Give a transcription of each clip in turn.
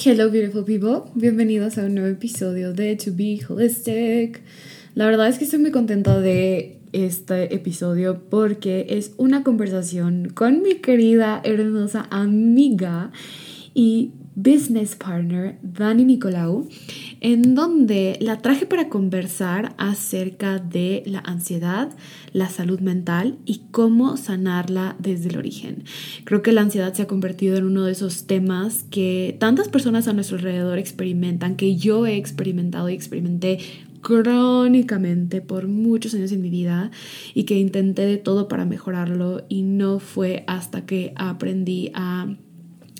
Hello beautiful people, bienvenidos a un nuevo episodio de To Be Holistic. La verdad es que estoy muy contenta de este episodio porque es una conversación con mi querida hermosa amiga y business partner Dani Nicolau, en donde la traje para conversar acerca de la ansiedad, la salud mental y cómo sanarla desde el origen. Creo que la ansiedad se ha convertido en uno de esos temas que tantas personas a nuestro alrededor experimentan, que yo he experimentado y experimenté crónicamente por muchos años en mi vida y que intenté de todo para mejorarlo y no fue hasta que aprendí a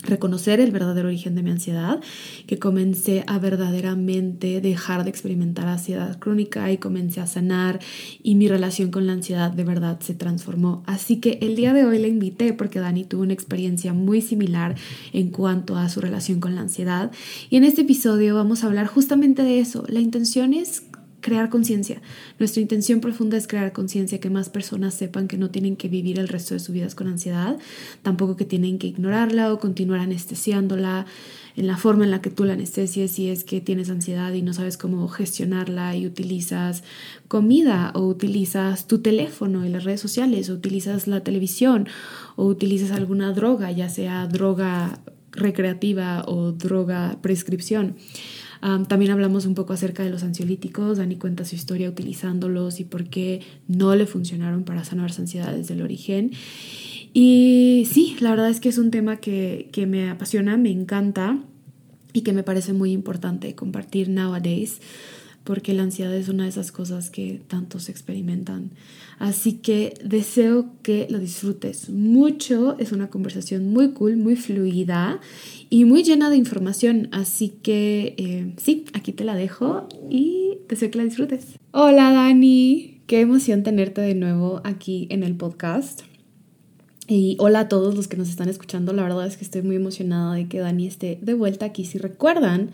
reconocer el verdadero origen de mi ansiedad, que comencé a verdaderamente dejar de experimentar ansiedad crónica y comencé a sanar y mi relación con la ansiedad de verdad se transformó. Así que el día de hoy le invité porque Dani tuvo una experiencia muy similar en cuanto a su relación con la ansiedad y en este episodio vamos a hablar justamente de eso. La intención es crear conciencia. Nuestra intención profunda es crear conciencia, que más personas sepan que no tienen que vivir el resto de sus vidas con ansiedad, tampoco que tienen que ignorarla o continuar anestesiándola en la forma en la que tú la anestesias si es que tienes ansiedad y no sabes cómo gestionarla y utilizas comida o utilizas tu teléfono y las redes sociales o utilizas la televisión o utilizas alguna droga, ya sea droga recreativa o droga prescripción también hablamos un poco acerca de los ansiolíticos. Dani cuenta su historia utilizándolos y por qué no le funcionaron para sanar su ansiedad desde el origen. Y sí, la verdad es que es un tema que, que me apasiona, me encanta y que me parece muy importante compartir nowadays porque la ansiedad es una de esas cosas que tantos experimentan. Así que deseo que lo disfrutes mucho. Es una conversación muy cool, muy fluida y muy llena de información. Así que eh, sí, aquí te la dejo y deseo que la disfrutes. Hola Dani, qué emoción tenerte de nuevo aquí en el podcast. Y hola a todos los que nos están escuchando. La verdad es que estoy muy emocionada de que Dani esté de vuelta aquí. Si recuerdan,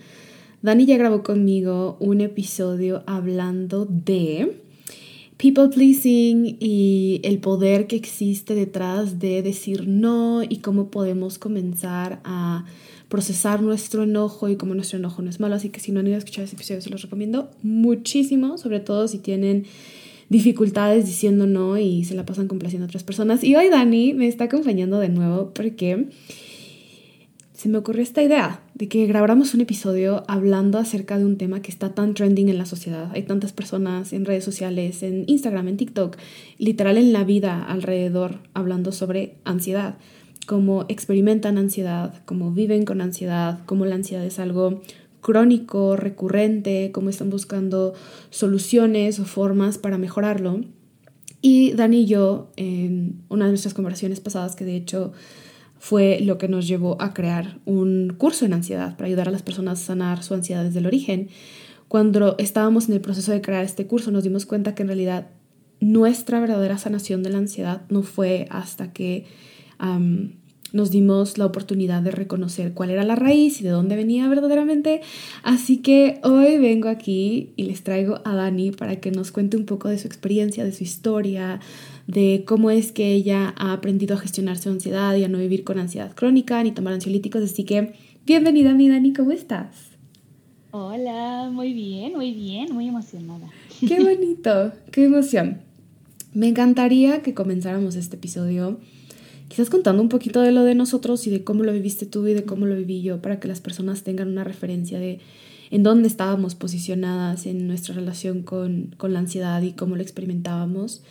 Dani ya grabó conmigo un episodio hablando de people pleasing y el poder que existe detrás de decir no y cómo podemos comenzar a procesar nuestro enojo y cómo nuestro enojo no es malo. Así que si no han ido a escuchar ese episodio, se los recomiendo muchísimo, sobre todo si tienen dificultades diciendo no y se la pasan complaciendo a otras personas. Y hoy Dani me está acompañando de nuevo porque se me ocurrió esta idea de que grabáramos un episodio hablando acerca de un tema que está tan trending en la sociedad. Hay tantas personas en redes sociales, en Instagram, en TikTok, literal en la vida alrededor, hablando sobre ansiedad, cómo experimentan ansiedad, cómo viven con ansiedad, cómo la ansiedad es algo crónico, recurrente, cómo están buscando soluciones o formas para mejorarlo. Y Dani y yo, en una de nuestras conversaciones pasadas, que de hecho fue lo que nos llevó a crear un curso en ansiedad para ayudar a las personas a sanar su ansiedad desde el origen. Cuando estábamos en el proceso de crear este curso nos dimos cuenta que en realidad nuestra verdadera sanación de la ansiedad no fue hasta que nos dimos la oportunidad de reconocer cuál era la raíz y de dónde venía verdaderamente. Así que hoy vengo aquí y les traigo a Dani para que nos cuente un poco de su experiencia, de su historia, de cómo es que ella ha aprendido a gestionar su ansiedad y a no vivir con ansiedad crónica ni tomar ansiolíticos. Así que bienvenida mi Dani, ¿cómo estás? Hola, muy bien, muy bien, muy emocionada. Qué bonito, qué emoción. Me encantaría que comenzáramos este episodio quizás contando un poquito de lo de nosotros y de cómo lo viviste tú y de cómo lo viví yo, para que las personas tengan una referencia de en dónde estábamos posicionadas en nuestra relación con, con la ansiedad y cómo lo experimentábamos.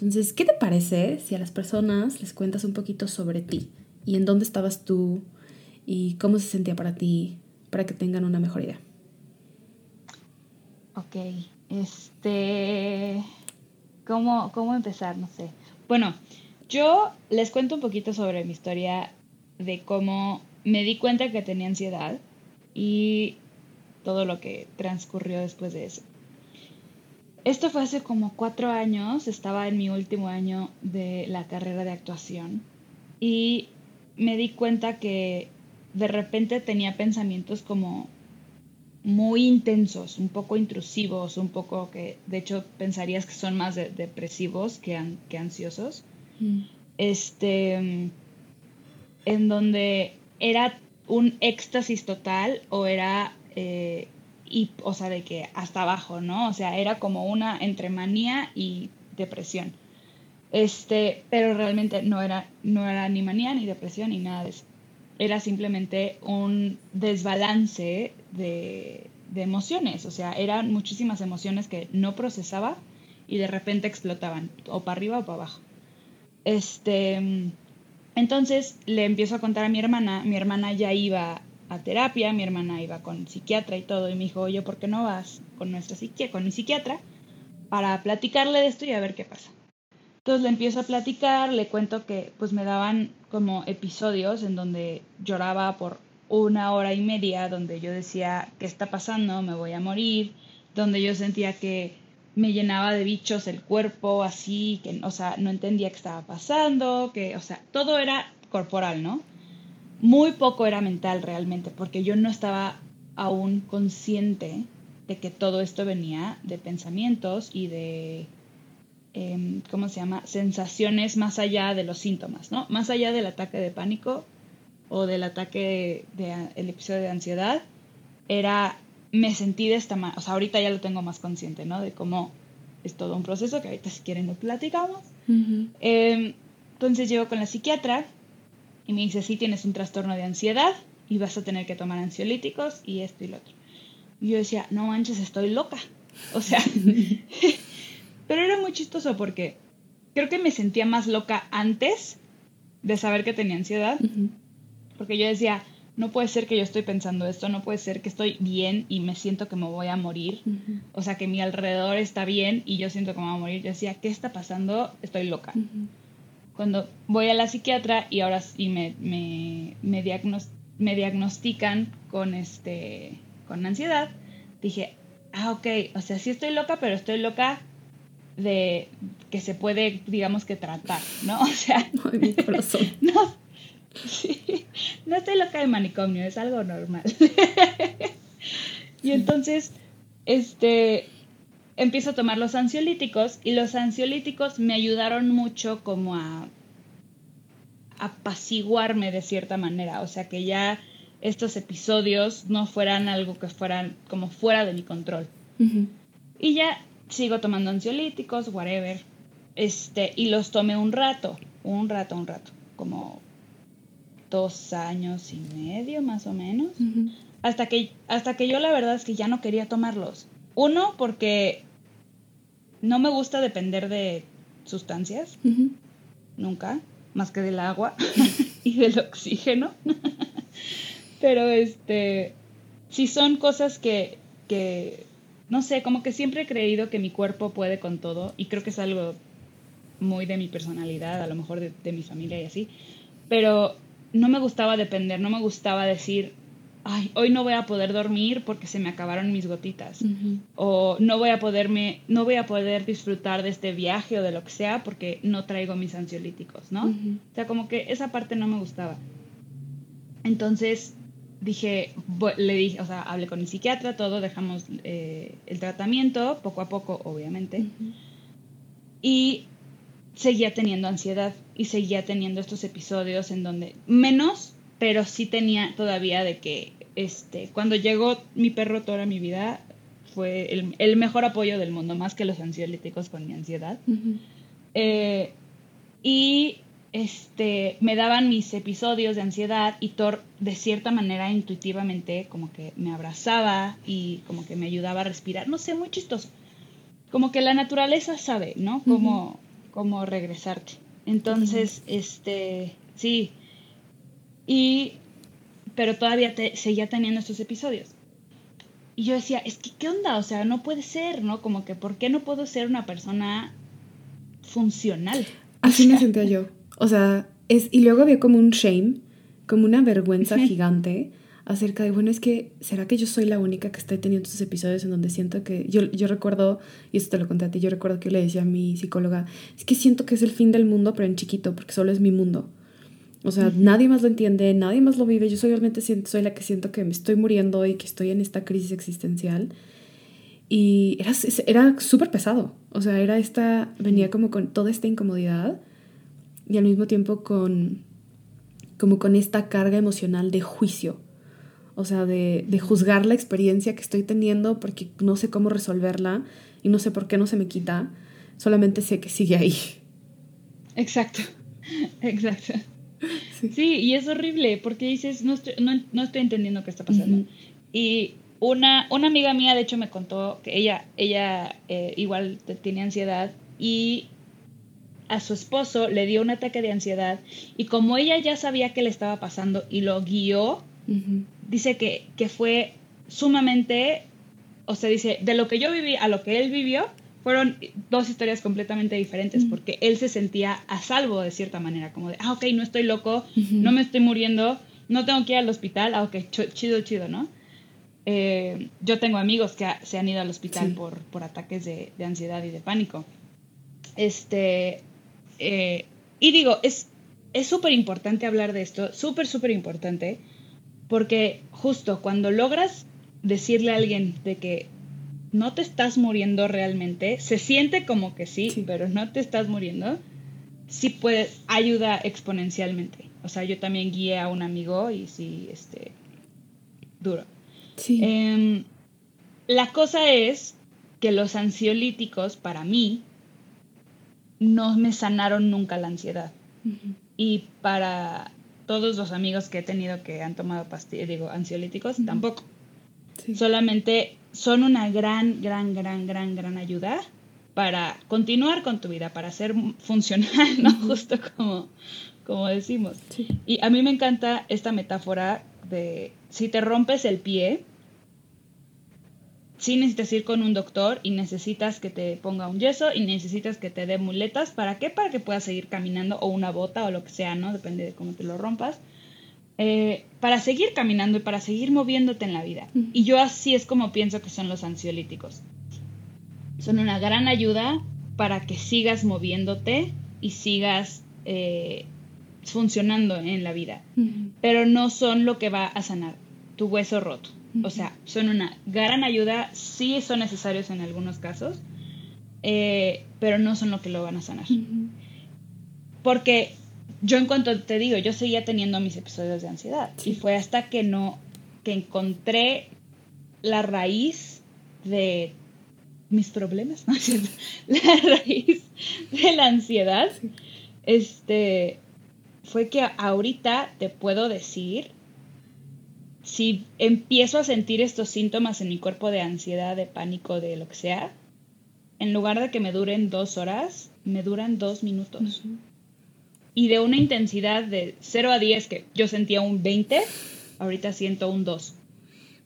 Entonces, ¿qué te parece si a las personas les cuentas un poquito sobre ti y en dónde estabas tú y cómo se sentía para ti, para que tengan una mejor idea? Ok, este, ¿cómo, cómo empezar? No sé. Bueno, yo les cuento un poquito sobre mi historia de cómo me di cuenta que tenía ansiedad y todo lo que transcurrió después de eso. Esto fue hace como cuatro años, estaba en mi último año de la carrera de actuación y me di cuenta que de repente tenía pensamientos como muy intensos, un poco intrusivos, un poco que de hecho pensarías que son más depresivos que, que ansiosos. Mm. Este, en donde era un éxtasis total o era, eh, y, o sea, de que hasta abajo, ¿no? O sea, era como una entre manía y depresión. Este, pero realmente no era, no era ni manía ni depresión ni nada de eso era simplemente un desbalance de, emociones, o sea, eran muchísimas emociones que no procesaba y de repente explotaban, o para arriba o para abajo. Este, entonces le empiezo a contar a mi hermana, mi hermana ya iba a terapia, mi hermana iba con psiquiatra y todo, y me dijo, oye, ¿por qué no vas con nuestra con mi psiquiatra, para platicarle de esto y a ver qué pasa? Entonces le empiezo a platicar, le cuento que pues me daban como episodios en donde lloraba por una hora y media, donde yo decía, ¿qué está pasando? Me voy a morir, donde yo sentía que me llenaba de bichos el cuerpo, así, que, o sea, no entendía qué estaba pasando, que, o sea, todo era corporal, ¿no? Muy poco era mental realmente, porque yo no estaba aún consciente de que todo esto venía de pensamientos y de Em, ¿cómo se llama? Sensaciones más allá de los síntomas, ¿no? Más allá del ataque de pánico o del ataque del de, episodio de ansiedad, era, me sentí de esta manera, o sea, ahorita ya lo tengo más consciente, ¿no? De cómo es todo un proceso, que ahorita si quieren lo platicamos. Em, entonces llego con la psiquiatra y me dice, sí, tienes un trastorno de ansiedad y vas a tener que tomar ansiolíticos y esto y lo otro. Y yo decía, no manches, estoy loca. O sea, Pero era muy chistoso porque creo que me sentía más loca antes de saber que tenía ansiedad. Porque yo decía, no puede ser que yo estoy pensando esto, no puede ser que estoy bien y me siento que me voy a morir. O sea, que mi alrededor está bien y yo siento que me voy a morir. Yo decía, ¿qué está pasando? Estoy loca. Cuando voy a la psiquiatra y ahora sí me, me, me, me diagnostican con, este, con ansiedad, dije, ah, ok, o sea, sí estoy loca, pero estoy loca de que se puede, digamos que tratar, ¿no? O sea, no, no estoy loca de manicomio, es algo normal. y entonces, este, empiezo a tomar los ansiolíticos y los ansiolíticos me ayudaron mucho como a apaciguarme de cierta manera, o sea, que ya estos episodios no fueran algo que fueran como fuera de mi control. Y ya sigo tomando ansiolíticos, whatever. Este, y los tomé un rato, un rato, un rato, como dos años y medio más o menos. hasta, que, hasta que yo la verdad es que ya no quería tomarlos. Uno, porque no me gusta depender de sustancias, nunca, más que del agua y del oxígeno. Pero este, si son cosas que, que no sé, como que siempre he creído que mi cuerpo puede con todo y creo que es algo muy de mi personalidad, a lo mejor de, mi familia y así, pero no me gustaba depender, no me gustaba decir, ay, hoy no voy a poder dormir porque se me acabaron mis gotitas, o no voy a poderme, no voy a poder disfrutar de este viaje o de lo que sea porque no traigo mis ansiolíticos, ¿no? O sea, como que esa parte no me gustaba. Entonces, dije, le dije, o sea, hablé con mi psiquiatra, todo, dejamos eh, el tratamiento, poco a poco, obviamente. Y seguía teniendo ansiedad y seguía teniendo estos episodios en donde, menos, pero sí tenía todavía de que, este, cuando llegó mi perro toda mi vida, fue el, mejor apoyo del mundo, más que los ansiolíticos con mi ansiedad. Eh, y este, me daban mis episodios de ansiedad y Thor de cierta manera intuitivamente como que me abrazaba y como que me ayudaba a respirar, no sé, muy chistoso. Como que la naturaleza sabe, ¿no? Cómo, cómo regresarte. Entonces, este, sí. Y, pero todavía te, seguía teniendo estos episodios. Y yo decía, es que, ¿qué onda? O sea, no puede ser, ¿no? Como que, ¿por qué no puedo ser una persona funcional? Así me sentía yo. O sea, es, y luego había como un shame, como una vergüenza gigante acerca de, bueno, es que, ¿será que yo soy la única que está teniendo estos episodios en donde siento que, yo, yo recuerdo, y esto te lo conté a ti, yo recuerdo que yo le decía a mi psicóloga, es que siento que es el fin del mundo, pero en chiquito, porque solo es mi mundo. O sea, nadie más lo entiende, nadie más lo vive, yo solamente siento, soy la que siento que me estoy muriendo y que estoy en esta crisis existencial. Y era, era súper pesado, o sea, era esta, venía como con toda esta incomodidad y al mismo tiempo con como con esta carga emocional de juicio, o sea, de, de, juzgar la experiencia que estoy teniendo porque no sé cómo resolverla y no sé por qué no se me quita, solamente sé que sigue ahí. Exacto, exacto. Sí. y es horrible porque dices, no estoy, no, estoy entendiendo qué está pasando. Y una, una amiga mía, de hecho, me contó que ella, ella eh, igual tenía ansiedad y a su esposo le dio un ataque de ansiedad y como ella ya sabía qué le estaba pasando y lo guió, dice que, que fue sumamente, o sea, dice, de lo que yo viví a lo que él vivió, fueron dos historias completamente diferentes, porque él se sentía a salvo de cierta manera, como de, ah, ok, no estoy loco, no me estoy muriendo, no tengo que ir al hospital, ah, ok, chido, chido, ¿no? Eh, yo tengo amigos que se han ido al hospital por, por ataques de, de, ansiedad y de pánico. Este, eh, y digo, es súper importante hablar de esto, súper, súper importante, porque justo cuando logras decirle a alguien de que no te estás muriendo realmente, se siente como que sí, pero no te estás muriendo, sí puede, ayuda exponencialmente. O sea, yo también guié a un amigo y sí, este, duro. Sí. Em, la cosa es que los ansiolíticos, para mí, no me sanaron nunca la ansiedad. Y para todos los amigos que he tenido que han tomado pastillas, digo, ansiolíticos, tampoco. Solamente son una gran, gran, gran, gran, gran ayuda para continuar con tu vida, para ser funcional, ¿no? Justo como, como decimos. Y a mí me encanta esta metáfora de si te rompes el pie, sí necesitas ir con un doctor y necesitas que te ponga un yeso y necesitas que te dé muletas. ¿Para qué? Para que puedas seguir caminando o una bota o lo que sea, ¿no? Depende de cómo te lo rompas. Eh, para seguir caminando y para seguir moviéndote en la vida. Y yo así es como pienso que son los ansiolíticos. Son una gran ayuda para que sigas moviéndote y sigas eh, funcionando en la vida. Pero no son lo que va a sanar tu hueso roto. O sea, son una gran ayuda, sí son necesarios en algunos casos, eh, pero no son lo que lo van a sanar. Porque yo en cuanto te digo, yo seguía teniendo mis episodios de ansiedad. Y fue hasta que no, que encontré la raíz de mis problemas, ¿no? la raíz de la ansiedad, este, fue que ahorita te puedo decir si empiezo a sentir estos síntomas en mi cuerpo de ansiedad, de pánico, de lo que sea, en lugar de que me duren dos horas, me duran dos minutos. Y de una intensidad de 0 a 10, que yo sentía un 20, ahorita siento un 2.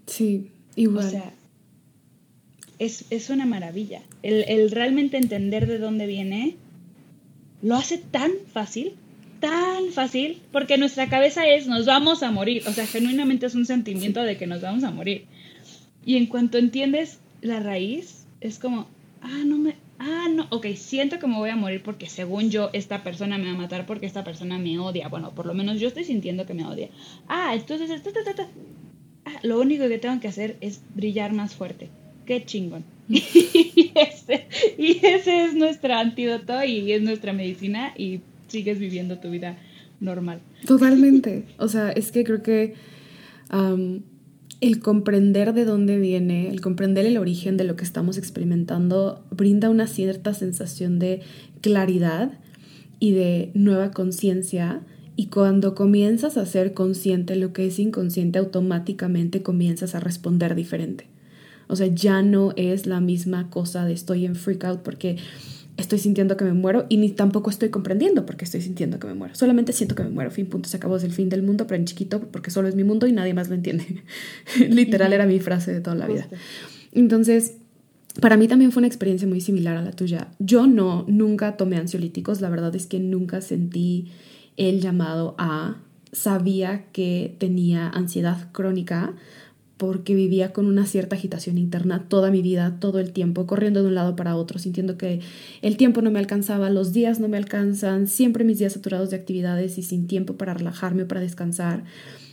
Sí, igual. O sea, es, es una maravilla. El, el realmente entender de dónde viene lo hace tan fácil tan fácil porque nuestra cabeza es nos vamos a morir, o sea, genuinamente es un sentimiento de que nos vamos a morir. Y en cuanto entiendes la raíz, es como, ah, no me, ah, no, ok, siento que me voy a morir porque según yo esta persona me va a matar porque esta persona me odia. Bueno, por lo menos yo estoy sintiendo que me odia. Ah, entonces, ah, lo único que tengo que hacer es brillar más fuerte. Qué chingón. y ese es nuestro antídoto y es nuestra medicina y sigues viviendo tu vida normal. Totalmente. O sea, es que creo que el comprender de dónde viene, el comprender el origen de lo que estamos experimentando, brinda una cierta sensación de claridad y de nueva conciencia. Y cuando comienzas a ser consciente lo que es inconsciente, automáticamente comienzas a responder diferente. O sea, ya no es la misma cosa de estoy en freak out porque estoy sintiendo que me muero y ni tampoco estoy comprendiendo porque estoy sintiendo que me muero. Solamente siento que me muero. Fin, punto, se acabó. Es el fin del mundo, pero en chiquito porque solo es mi mundo y nadie más lo entiende. Literal era mi frase de toda la vida. Entonces, para mí también fue una experiencia muy similar a la tuya. Yo no, nunca tomé ansiolíticos. La verdad es que nunca sentí el llamado a... Sabía que tenía ansiedad crónica porque vivía con una cierta agitación interna toda mi vida, todo el tiempo, corriendo de un lado para otro, sintiendo que el tiempo no me alcanzaba, los días no me alcanzan, siempre mis días saturados de actividades y sin tiempo para relajarme o para descansar.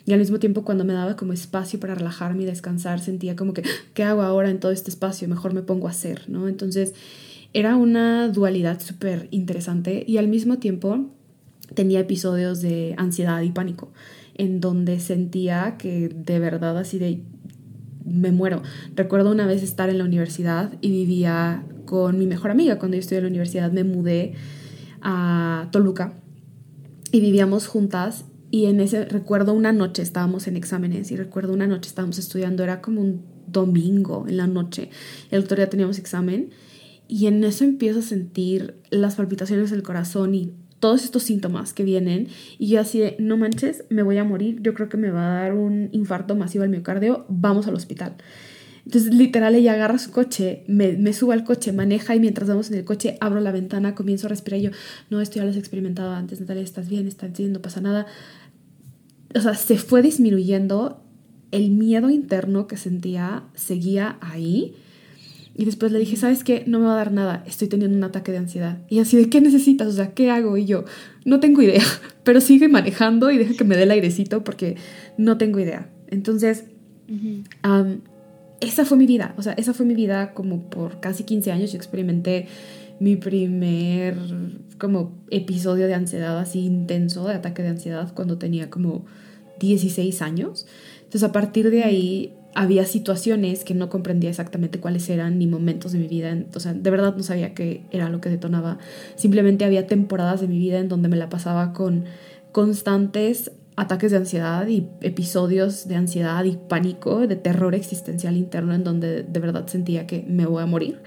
Y al mismo tiempo cuando me daba como espacio para relajarme y descansar, sentía como que, ¿qué hago ahora en todo este espacio? Mejor me pongo a hacer, ¿no? Entonces era una dualidad súper interesante y al mismo tiempo tenía episodios de ansiedad y pánico en donde sentía que de verdad así de me muero. Recuerdo una vez estar en la universidad y vivía con mi mejor amiga. Cuando yo estudié en la universidad me mudé a Toluca y vivíamos juntas y en ese recuerdo una noche estábamos en exámenes y recuerdo una noche estábamos estudiando, era como un domingo en la noche. El otro día teníamos examen y en eso empiezo a sentir las palpitaciones del corazón y todos estos síntomas que vienen y yo así de, no manches, me voy a morir, yo creo que me va a dar un infarto masivo al miocardio, vamos al hospital. Entonces, literal, ella agarra su coche, me, me subo al coche, maneja y mientras vamos en el coche abro la ventana, comienzo a respirar y yo, no, esto ya lo has experimentado antes, Natalia, estás bien, estás bien, no pasa nada. O sea, se fue disminuyendo, el miedo interno que sentía seguía ahí y después le dije, ¿sabes qué? No me va a dar nada, estoy teniendo un ataque de ansiedad. Y así, ¿de qué necesitas? O sea, ¿qué hago? Y yo, no tengo idea, pero sigue manejando y deja que me dé el airecito porque no tengo idea. Entonces, esa fue mi vida, o sea, esa fue mi vida como por casi 15 años. Yo experimenté mi primer como episodio de ansiedad así intenso, de ataque de ansiedad, cuando tenía como 16 años. Entonces, a partir de ahí había situaciones que no comprendía exactamente cuáles eran ni momentos de mi vida, o sea, de verdad no sabía qué era lo que detonaba. Simplemente había temporadas de mi vida en donde me la pasaba con constantes ataques de ansiedad y episodios de ansiedad y pánico, de terror existencial interno en donde de verdad sentía que me voy a morir.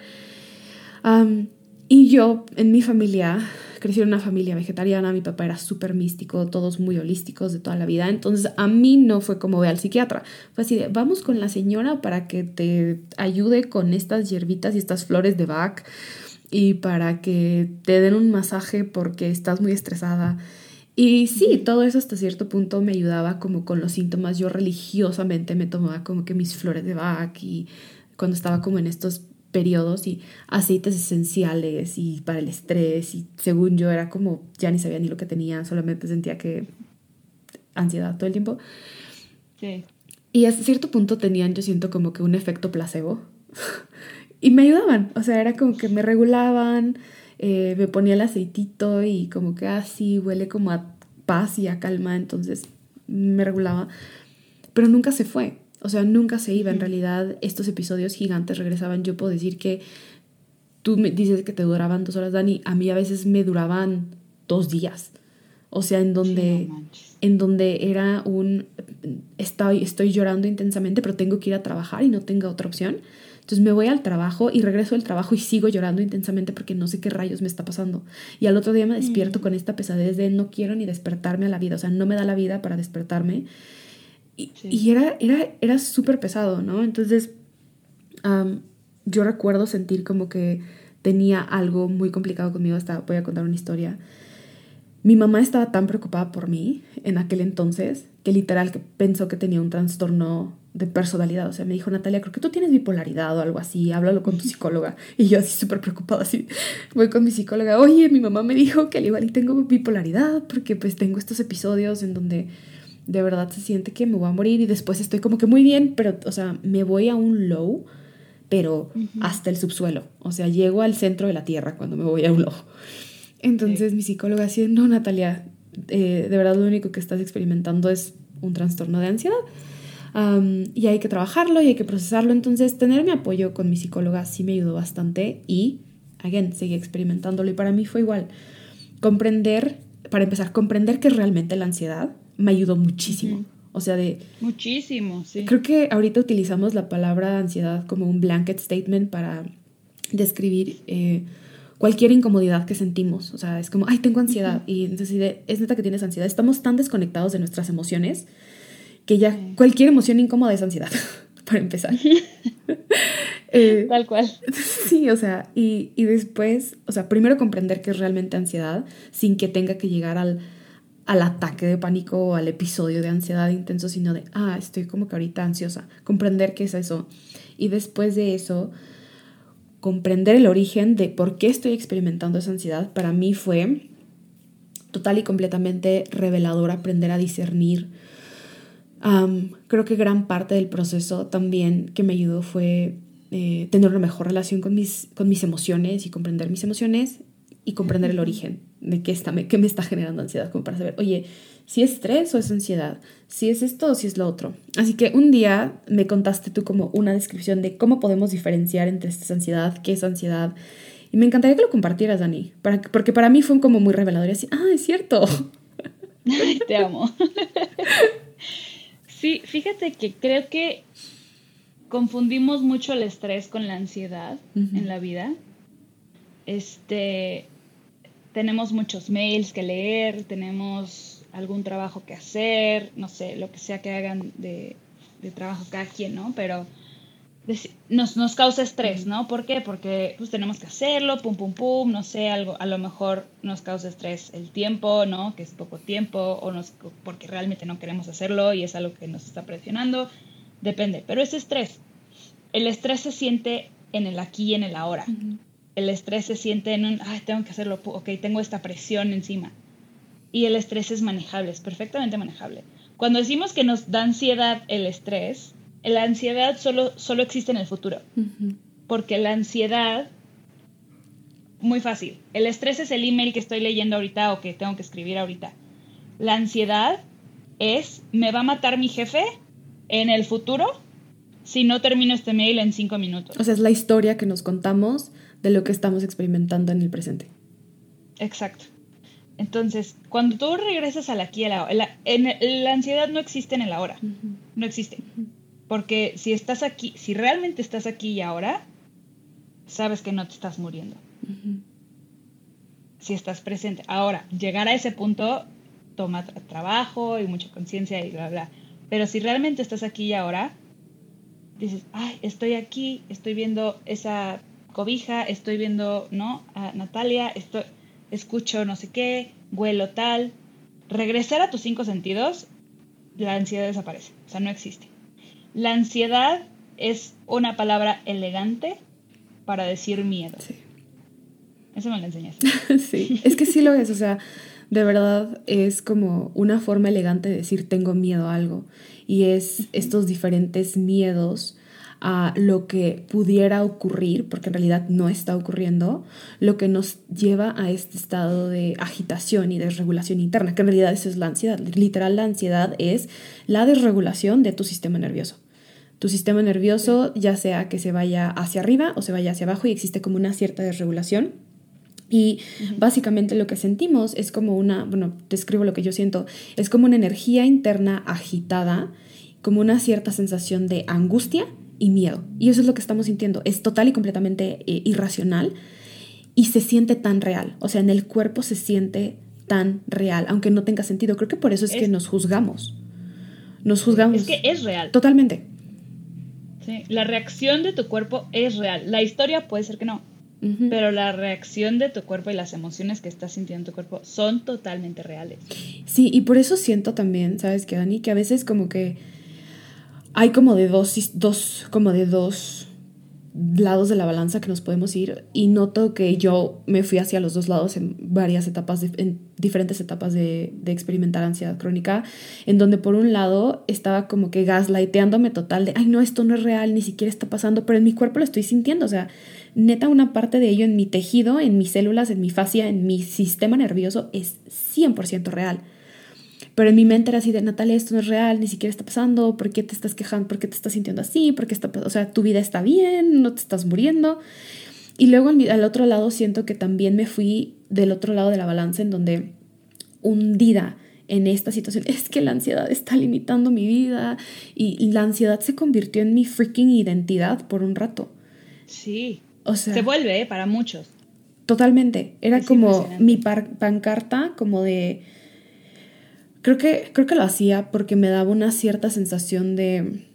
y yo en mi familia crecí en una familia vegetariana, mi papá era súper místico, todos muy holísticos de toda la vida, entonces a mí no fue como ve al psiquiatra, fue así de, vamos con la señora para que te ayude con estas hierbitas y estas flores de Bach y para que te den un masaje porque estás muy estresada. Y sí, todo eso hasta cierto punto me ayudaba como con los síntomas. Yo religiosamente me tomaba como que mis flores de Bach y cuando estaba como en estos periodos y aceites esenciales y para el estrés y según yo era como ya ni sabía ni lo que tenía, solamente sentía que ansiedad todo el tiempo. Sí. Y a cierto punto tenían, yo siento como que un efecto placebo y me ayudaban, o sea, era como que me regulaban, eh, me ponía el aceitito y como que así ah, huele como a paz y a calma, entonces me regulaba, pero nunca se fue. O sea, nunca se iba. En realidad, estos episodios gigantes regresaban. Yo puedo decir que tú me dices que te duraban dos horas, Dani. A mí a veces me duraban dos días. O sea, en donde, en donde era un, estoy, estoy llorando intensamente, pero tengo que ir a trabajar y no tengo otra opción. Entonces me voy al trabajo y regreso del trabajo y sigo llorando intensamente porque no sé qué rayos me está pasando. Y al otro día me despierto mm. con esta pesadez de no quiero ni despertarme a la vida. O sea, no me da la vida para despertarme. Y, era, era, era súper pesado, ¿no? Entonces, yo recuerdo sentir como que tenía algo muy complicado conmigo. Hasta voy a contar una historia. Mi mamá estaba tan preocupada por mí en aquel entonces que literal que pensó que tenía un trastorno de personalidad. O sea, me dijo, Natalia, creo que tú tienes bipolaridad o algo así, háblalo con tu psicóloga. Y yo así súper preocupada, así, voy con mi psicóloga, oye, mi mamá me dijo que al igual y tengo bipolaridad porque pues tengo estos episodios en donde de verdad se siente que me voy a morir y después estoy como que muy bien, pero, o sea, me voy a un low, pero hasta el subsuelo. O sea, llego al centro de la tierra cuando me voy a un low. Entonces mi psicóloga decía, no, Natalia, eh, de verdad lo único que estás experimentando es un trastorno de ansiedad. y hay que trabajarlo y hay que procesarlo. Entonces, tener mi apoyo con mi psicóloga sí me ayudó bastante y, again, seguí experimentándolo y para mí fue igual. comprender, para empezar, comprender que realmente la ansiedad me ayudó muchísimo. O sea, de... Muchísimo, sí. Creo que ahorita utilizamos la palabra ansiedad como un blanket statement para describir eh, cualquier incomodidad que sentimos. O sea, es como, ay, tengo ansiedad. Y entonces es neta que tienes ansiedad. Estamos tan desconectados de nuestras emociones que ya cualquier emoción incómoda es ansiedad, para empezar. Eh, Tal cual. Sí, o sea, y, y, después, o sea, primero comprender que es realmente ansiedad sin que tenga que llegar al, al ataque de pánico o al episodio de ansiedad intenso, sino de, ah, estoy como que ahorita ansiosa. Comprender qué es eso. Y después de eso, comprender el origen de por qué estoy experimentando esa ansiedad, para mí fue total y completamente revelador aprender a discernir. creo que gran parte del proceso también que me ayudó fue eh, tener una mejor relación con mis, con mis emociones y comprender mis emociones y comprender el origen de qué, está, qué me está generando ansiedad, como para saber, oye, si es estrés o es ansiedad, si es esto o si es lo otro. Así que un día me contaste tú como una descripción de cómo podemos diferenciar entre esta ansiedad, qué es ansiedad. Y me encantaría que lo compartieras, Dani, para, porque para mí fue como muy revelador y así, ah, es cierto. te amo. sí, fíjate que creo que confundimos mucho el estrés con la ansiedad en la vida. Este, tenemos muchos mails que leer, tenemos algún trabajo que hacer, no sé, lo que sea que hagan de, trabajo cada quien, ¿no? Pero nos, nos, causa estrés, ¿no? ¿Por qué? Porque pues tenemos que hacerlo, pum, pum, pum, no sé, algo, a lo mejor nos causa estrés el tiempo, ¿no? Que es poco tiempo, o nos, porque realmente no queremos hacerlo y es algo que nos está presionando, depende, pero es estrés. El estrés se siente en el aquí y en el ahora. El estrés se siente en un, ay, tengo que hacerlo, ok, tengo esta presión encima y el estrés es manejable, es perfectamente manejable. Cuando decimos que nos da ansiedad el estrés, la ansiedad solo, solo existe en el futuro. Porque la ansiedad, muy fácil, el estrés es el email que estoy leyendo ahorita o que tengo que escribir ahorita. La ansiedad es, me va a matar mi jefe en el futuro si no termino este mail en cinco minutos. O sea, es la historia que nos contamos de lo que estamos experimentando en el presente. Exacto. Entonces, cuando tú regresas al aquí y a la, la ansiedad no existe en el ahora, no existe. Porque si estás aquí, si realmente estás aquí y ahora, sabes que no te estás muriendo. Si estás presente. Ahora, llegar a ese punto toma trabajo y mucha conciencia y bla, bla. Pero si realmente estás aquí y ahora, dices, ay, estoy aquí, estoy viendo esa cobija, estoy viendo, ¿no? A Natalia, estoy escucho no sé qué, vuelo tal. Regresar a tus cinco sentidos, la ansiedad desaparece, o sea, no existe. La ansiedad es una palabra elegante para decir miedo. Sí. Eso me lo enseñaste. sí, es que sí lo es, o sea, de verdad es como una forma elegante de decir tengo miedo a algo. Y es estos diferentes miedos a lo que pudiera ocurrir, porque en realidad no está ocurriendo, lo que nos lleva a este estado de agitación y desregulación interna, que en realidad eso es la ansiedad. Literal, la ansiedad es la desregulación de tu sistema nervioso. Tu sistema nervioso, ya sea que se vaya hacia arriba o se vaya hacia abajo y existe como una cierta desregulación. Y básicamente lo que sentimos es como una, bueno, describo lo que yo siento, es como una energía interna agitada, como una cierta sensación de angustia y miedo. Y eso es lo que estamos sintiendo. Es total y completamente eh, irracional y se siente tan real. O sea, en el cuerpo se siente tan real, aunque no tenga sentido. Creo que por eso es, que nos juzgamos. Nos juzgamos. Es que es real. Totalmente. Sí, la reacción de tu cuerpo es real. La historia puede ser que no. Pero la reacción de tu cuerpo y las emociones que estás sintiendo en tu cuerpo son totalmente reales. Sí, y por eso siento también, ¿sabes qué, Dani? Que a veces como que hay como de dos, dos, como de dos lados de la balanza que nos podemos ir y noto que yo me fui hacia los dos lados en varias etapas, en diferentes etapas de, de, experimentar ansiedad crónica, en donde por un lado estaba como que gaslighteándome total de, ay no, esto no es real, ni siquiera está pasando, pero en mi cuerpo lo estoy sintiendo, o sea, neta una parte de ello en mi tejido, en mis células, en mi fascia, en mi sistema nervioso es 100% real. Pero en mi mente era así de, Natalia, esto no es real, ni siquiera está pasando, ¿por qué te estás quejando? ¿Por qué te estás sintiendo así? ¿Por qué está, o sea, tu vida está bien, no te estás muriendo? Y luego al otro lado siento que también me fui del otro lado de la balanza en donde hundida en esta situación. Es que la ansiedad está limitando mi vida y la ansiedad se convirtió en mi freaking identidad por un rato. Sí. O sea, se vuelve ¿eh? para muchos. Totalmente. Era como mi pancarta, como de... Creo que, creo que lo hacía porque me daba una cierta sensación de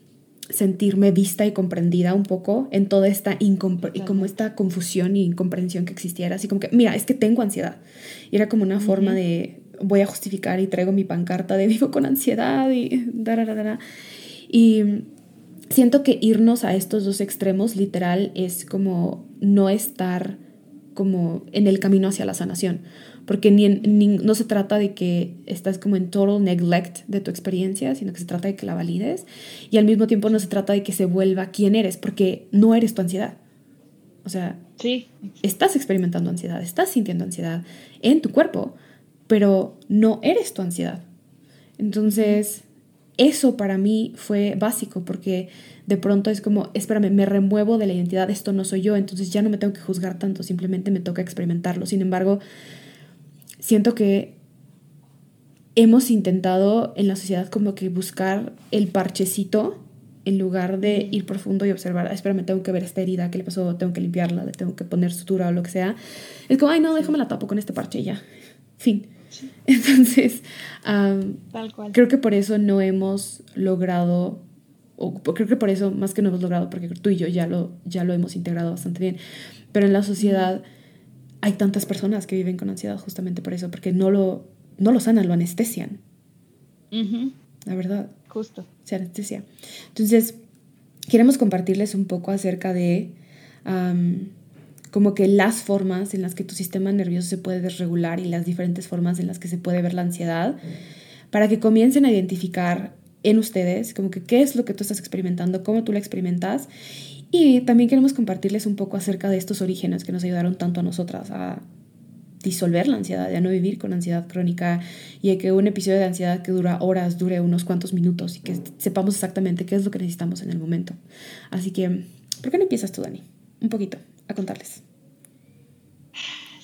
sentirme vista y comprendida un poco en toda esta y como esta confusión y incomprensión que existiera. Así como que, mira, es que tengo ansiedad. Y era como una forma de, voy a justificar y traigo mi pancarta de vivo con ansiedad y da, Y siento que irnos a estos dos extremos literal es como no estar como en el camino hacia la sanación, porque ni, no se trata de que estás como en total neglect de tu experiencia, sino que se trata de que la valides y al mismo tiempo no se trata de que se vuelva quien eres, porque no eres tu ansiedad. O sea, sí. estás experimentando ansiedad, estás sintiendo ansiedad en tu cuerpo, pero no eres tu ansiedad. Entonces, eso para mí fue básico porque de pronto es como, espérame, me remuevo de la identidad, esto no soy yo, entonces ya no me tengo que juzgar tanto, simplemente me toca experimentarlo. Sin embargo, siento que hemos intentado en la sociedad como que buscar el parchecito en lugar de ir profundo y observar, espérame, tengo que ver esta herida, ¿qué le pasó? Tengo que limpiarla, le tengo que poner sutura o lo que sea. Es como, ay, no, déjame la tapo con este parche ya. Fin. Entonces, creo que por eso no hemos logrado, o creo que por eso más que no hemos logrado, porque tú y yo ya lo, ya lo hemos integrado bastante bien, pero en la sociedad hay tantas personas que viven con ansiedad justamente por eso, porque no lo, no lo sanan, lo anestesian. La verdad. Justo. Se anestesia. Entonces, queremos compartirles un poco acerca de como que las formas en las que tu sistema nervioso se puede desregular y las diferentes formas en las que se puede ver la ansiedad, para que comiencen a identificar en ustedes como que qué es lo que tú estás experimentando, cómo tú la experimentas. Y también queremos compartirles un poco acerca de estos orígenes que nos ayudaron tanto a nosotras a disolver la ansiedad, a no vivir con ansiedad crónica y a que un episodio de ansiedad que dura horas dure unos cuantos minutos y que sepamos exactamente qué es lo que necesitamos en el momento. Así que, ¿por qué no empiezas tú, Dani? Un poquito a contarles.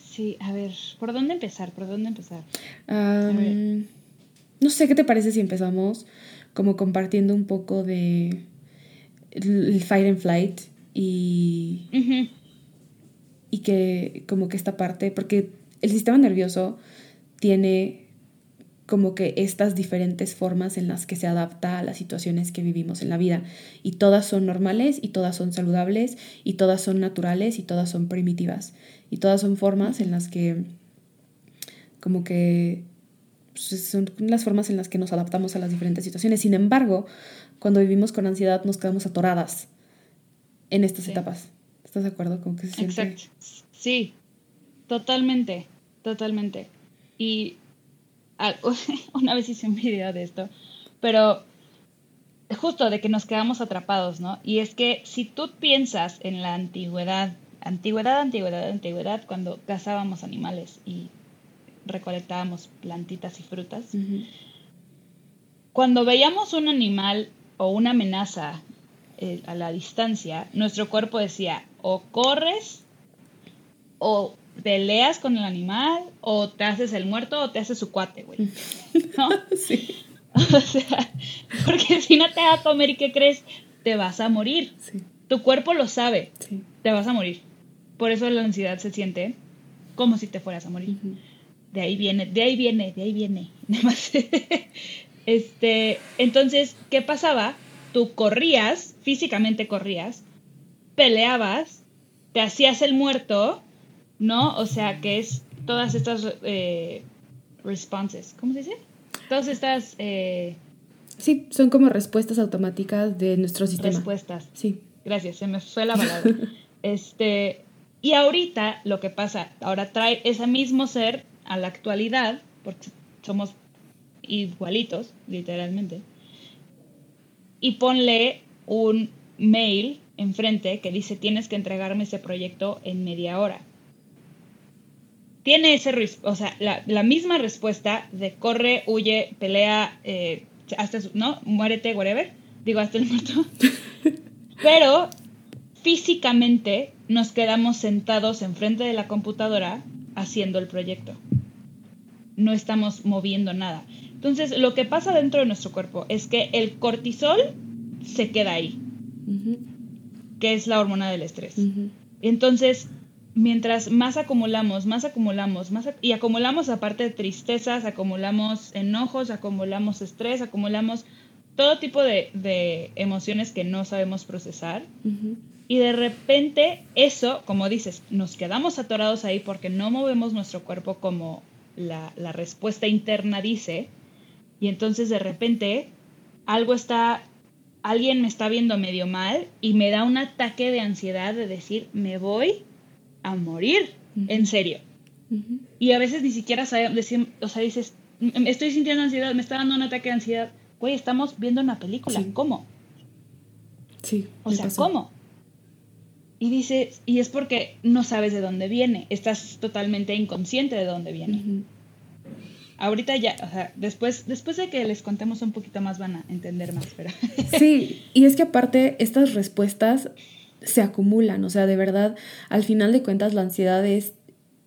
Sí, a ver, ¿por dónde empezar? ¿Por dónde empezar? no sé, ¿qué te parece si empezamos como compartiendo un poco de el fight and flight y, y que como que esta parte, porque el sistema nervioso tiene como que estas diferentes formas en las que se adapta a las situaciones que vivimos en la vida. Y todas son normales y todas son saludables y todas son naturales y todas son primitivas. Y todas son formas en las que como que pues, son las formas en las que nos adaptamos a las diferentes situaciones. Sin embargo, cuando vivimos con ansiedad nos quedamos atoradas en estas etapas. ¿Estás de acuerdo? con que se Exacto. Sí, totalmente, totalmente. Y una vez hice un video de esto, pero justo de que nos quedamos atrapados, ¿no? Y es que si tú piensas en la antigüedad, antigüedad, antigüedad, antigüedad, cuando cazábamos animales y recolectábamos plantitas y frutas, cuando veíamos un animal o una amenaza eh, a la distancia, nuestro cuerpo decía, o corres o peleas con el animal o te haces el muerto o te haces su cuate, güey. ¿No? Sí. O sea, porque si no te va a comer y qué crees, te vas a morir. Sí. Tu cuerpo lo sabe. Sí. Te vas a morir. Por eso la ansiedad se siente como si te fueras a morir. De ahí viene, de ahí viene, de ahí viene. este, entonces, ¿qué pasaba? Tú corrías, físicamente corrías, peleabas, te hacías el muerto ¿no? O sea, que es todas estas eh, responses, ¿cómo se dice? Todas estas... Eh, sí, son como respuestas automáticas de nuestro sistema. Respuestas. Sí. Gracias, se me fue la palabra. este, y ahorita lo que pasa, ahora trae ese mismo ser a la actualidad, porque somos igualitos, literalmente, y ponle un mail enfrente que dice tienes que entregarme ese proyecto en media hora tiene ese, o sea, la, misma respuesta de corre, huye, pelea, eh, hasta, ¿no? Muérete, whatever. Digo, hasta el muerto. Pero físicamente nos quedamos sentados enfrente de la computadora haciendo el proyecto. No estamos moviendo nada. Entonces, lo que pasa dentro de nuestro cuerpo es que el cortisol se queda ahí, que es la hormona del estrés. Entonces, mientras más acumulamos, más acumulamos, más y acumulamos aparte de tristezas, acumulamos enojos, acumulamos estrés, acumulamos todo tipo de, emociones que no sabemos procesar. Y de repente eso, como dices, nos quedamos atorados ahí porque no movemos nuestro cuerpo como la, la respuesta interna dice y entonces de repente algo está, alguien me está viendo medio mal y me da un ataque de ansiedad de decir, me voy a morir, en serio. Y a veces ni siquiera sabemos, o sea, dices, estoy sintiendo ansiedad, me está dando un ataque de ansiedad. Güey, estamos viendo una película, ¿cómo? Sí. O sea, ¿cómo? Y dices, y es porque no sabes de dónde viene, estás totalmente inconsciente de dónde viene ahorita ya, o sea, después, después de que les contemos un poquito más van a entender más, pero... Sí, y es que aparte estas respuestas se acumulan, o sea, de verdad, al final de cuentas la ansiedad es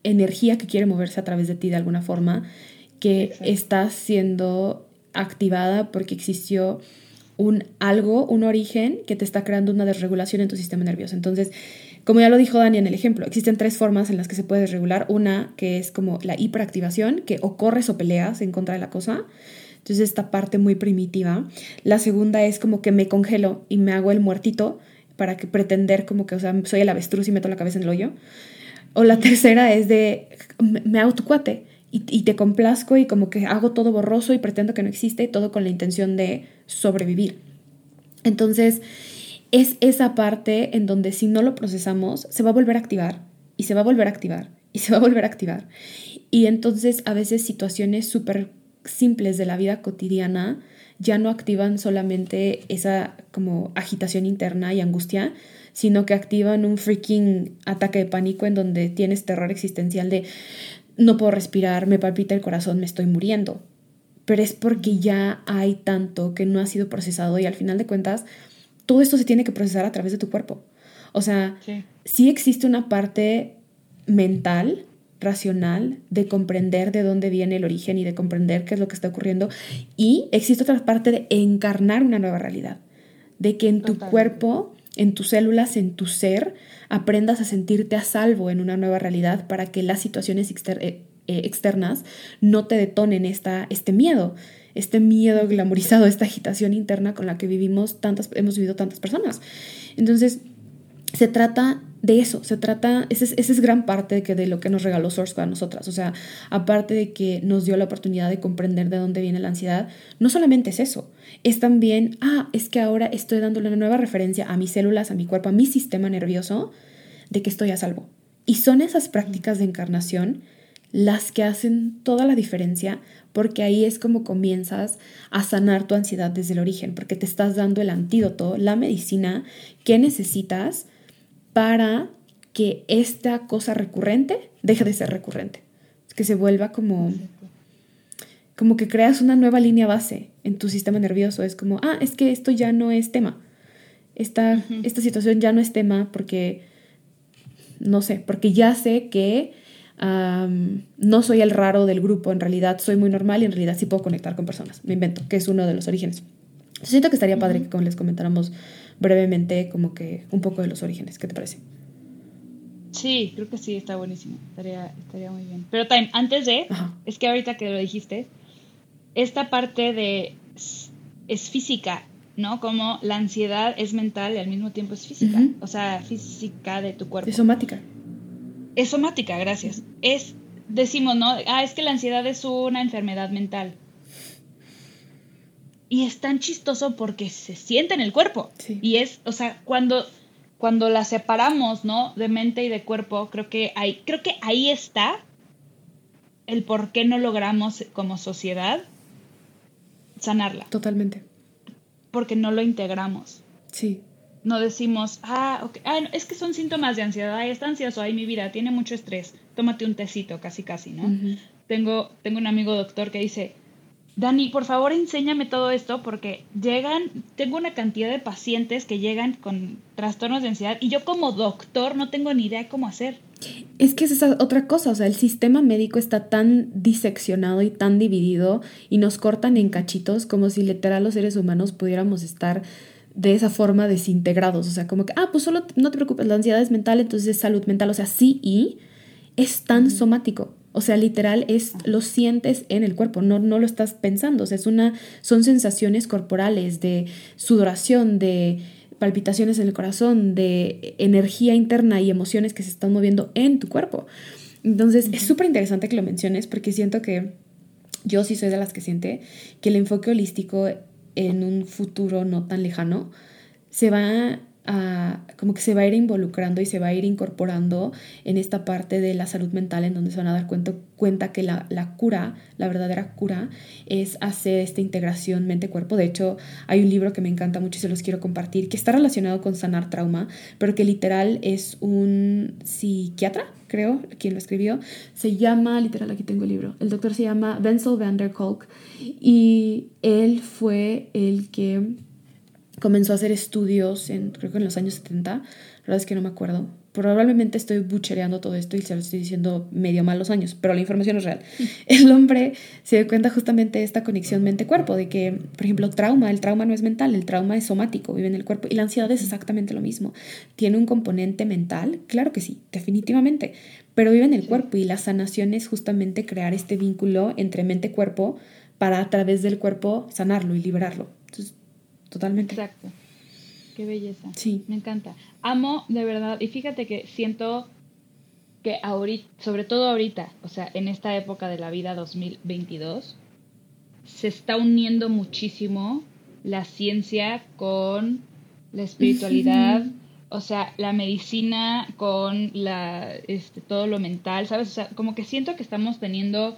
energía que quiere moverse a través de ti de alguna forma, que está siendo activada porque existió un algo, un origen que te está creando una desregulación en tu sistema nervioso. Entonces, como ya lo dijo Dani en el ejemplo, existen tres formas en las que se puede regular. Una que es como la hiperactivación, que o corres o peleas en contra de la cosa. Entonces esta parte muy primitiva. La segunda es como que me congelo y me hago el muertito para que pretender como que, o sea, soy el avestruz y meto la cabeza en el hoyo. O la tercera es de me hago tu cuate y, y te complazco y como que hago todo borroso y pretendo que no existe, todo con la intención de sobrevivir. Entonces, es esa parte en donde si no lo procesamos, se va a volver a activar y se va a volver a activar y se va a volver a activar. Y entonces a veces situaciones súper simples de la vida cotidiana ya no activan solamente esa como agitación interna y angustia, sino que activan un freaking ataque de pánico en donde tienes terror existencial de no puedo respirar, me palpita el corazón, me estoy muriendo. Pero es porque ya hay tanto que no ha sido procesado y al final de cuentas todo esto se tiene que procesar a través de tu cuerpo. O sea, sí, existe una parte mental, racional, de comprender de dónde viene el origen y de comprender qué es lo que está ocurriendo. Y existe otra parte de encarnar una nueva realidad, de que en tu cuerpo, en tus células, en tu ser, aprendas a sentirte a salvo en una nueva realidad para que las situaciones eh, eh, externas no te detonen esta, este miedo este miedo glamorizado, esta agitación interna con la que vivimos tantas, hemos vivido tantas personas. Entonces, se trata de eso, se trata, esa es, gran parte de, que, de lo que nos regaló Source a nosotras, o sea, aparte de que nos dio la oportunidad de comprender de dónde viene la ansiedad, no solamente es eso, es también, ah, es que ahora estoy dándole una nueva referencia a mis células, a mi cuerpo, a mi sistema nervioso, de que estoy a salvo. Y son esas prácticas de encarnación las que hacen toda la diferencia porque ahí es como comienzas a sanar tu ansiedad desde el origen, porque te estás dando el antídoto, la medicina que necesitas para que esta cosa recurrente deje de ser recurrente, que se vuelva como como que creas una nueva línea base en tu sistema nervioso, es como, ah, es que esto ya no es tema. Esta, esta situación ya no es tema porque no sé, porque ya sé que no soy el raro del grupo, en realidad soy muy normal y en realidad sí puedo conectar con personas. Me invento, que es uno de los orígenes. Siento que estaría padre que les comentáramos brevemente como que un poco de los orígenes. ¿Qué te parece? Sí, creo que sí, está buenísimo. Estaría, estaría muy bien. Pero time, antes de, es que ahorita que lo dijiste, esta parte de es física, ¿no? Como la ansiedad es mental y al mismo tiempo es física. O sea, física de tu cuerpo. Es somática es somática, gracias. Es, decimos, ¿no? Ah, es que la ansiedad es una enfermedad mental. Y es tan chistoso porque se siente en el cuerpo. Y es, o sea, cuando, cuando la separamos, ¿no? De mente y de cuerpo, creo que ahí, creo que ahí está el por qué no logramos como sociedad sanarla. Totalmente. Porque no lo integramos. Sí no decimos, ah, okay. ah es que son síntomas de ansiedad, ay, está ansioso, ay, mi vida, tiene mucho estrés, tómate un tecito, casi, casi, ¿no? tengo, tengo un amigo doctor que dice, Dani, por favor enséñame todo esto porque llegan, tengo una cantidad de pacientes que llegan con trastornos de ansiedad y yo como doctor no tengo ni idea cómo hacer. Es que es esa otra cosa, o sea, el sistema médico está tan diseccionado y tan dividido y nos cortan en cachitos como si literal los seres humanos pudiéramos estar de esa forma desintegrados, o sea, como que, ah, pues solo no te preocupes, la ansiedad es mental, entonces es salud mental, o sea, sí y es tan somático. O sea, literal es lo sientes en el cuerpo, no, no lo estás pensando. O sea, es una, son sensaciones corporales de sudoración, de palpitaciones en el corazón, de energía interna y emociones que se están moviendo en tu cuerpo. Entonces, es súper interesante que lo menciones porque siento que yo sí soy de las que siente que el enfoque holístico en un futuro no tan lejano se va como que se va a ir involucrando y se va a ir incorporando en esta parte de la salud mental en donde se van a dar cuenta, cuenta que la, la cura, la verdadera cura, es hacer esta integración mente-cuerpo. De hecho, hay un libro que me encanta mucho y se los quiero compartir, que está relacionado con sanar trauma, pero que literal es un psiquiatra, creo, quien lo escribió. Se llama, literal, aquí tengo el libro, el doctor se llama Wenzel van der Kolk y él fue el que comenzó a hacer estudios en, creo que en los años 70, la verdad es que no me acuerdo. Probablemente estoy buchereando todo esto y se lo estoy diciendo medio mal los años, pero la información es real. El hombre se da cuenta justamente de esta conexión mente-cuerpo, de que, por ejemplo, trauma, el trauma no es mental, el trauma es somático, vive en el cuerpo. Y la ansiedad es exactamente lo mismo. ¿Tiene un componente mental? Claro que sí, definitivamente, pero vive en el cuerpo y la sanación es justamente crear este vínculo entre mente-cuerpo para a través del cuerpo sanarlo y liberarlo. Totalmente. Exacto. Qué belleza. Sí. Me encanta. Amo de verdad. Y fíjate que siento que ahorita, sobre todo ahorita, o sea, en esta época de la vida 2022, se está uniendo muchísimo la ciencia con la espiritualidad, o sea, la medicina con la, este, todo lo mental, ¿sabes? O sea, como que siento que estamos teniendo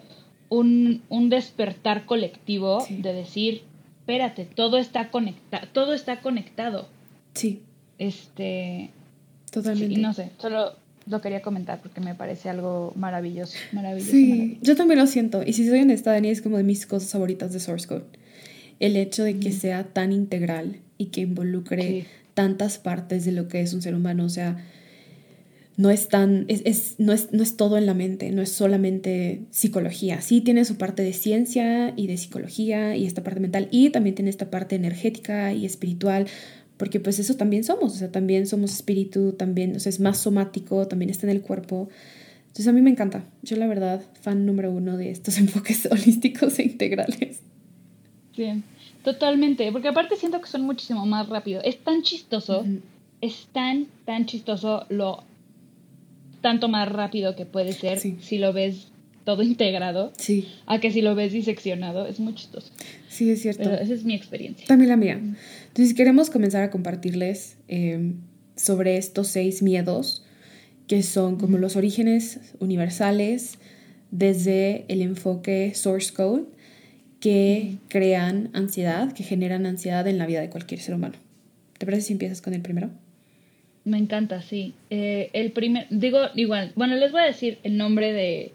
un, un despertar colectivo de decir, espérate, todo está conectado, todo está conectado. Sí. Este. Totalmente. y no sé, solo lo quería comentar porque me parece algo maravilloso, maravilloso. Sí, yo también lo siento. Y si soy honesta, Dani, es como de mis cosas favoritas de Source Code. El hecho de que sea tan integral y que involucre tantas partes de lo que es un ser humano. O sea, no es tan, es, no, es, no es todo en la mente, no es solamente psicología. Sí tiene su parte de ciencia y de psicología y esta parte mental y también tiene esta parte energética y espiritual, porque pues eso también somos, o sea, también somos espíritu, también, o sea, es más somático, también está en el cuerpo. Entonces a mí me encanta, yo la verdad, fan número uno de estos enfoques holísticos e integrales. Sí, totalmente, porque aparte siento que son muchísimo más rápido. Es tan chistoso, es tan, tan chistoso lo tanto más rápido que puede ser si lo ves todo integrado sí. a que si lo ves diseccionado. Es muy chistoso. Sí, es cierto. esa es mi experiencia. También la mía. Entonces queremos comenzar a compartirles em, sobre estos seis miedos que son como los orígenes universales desde el enfoque source code que crean ansiedad, que generan ansiedad en la vida de cualquier ser humano. ¿Te parece si empiezas con el primero? Me encanta, sí. Eh, el primer, digo igual, bueno, les voy a decir el nombre de...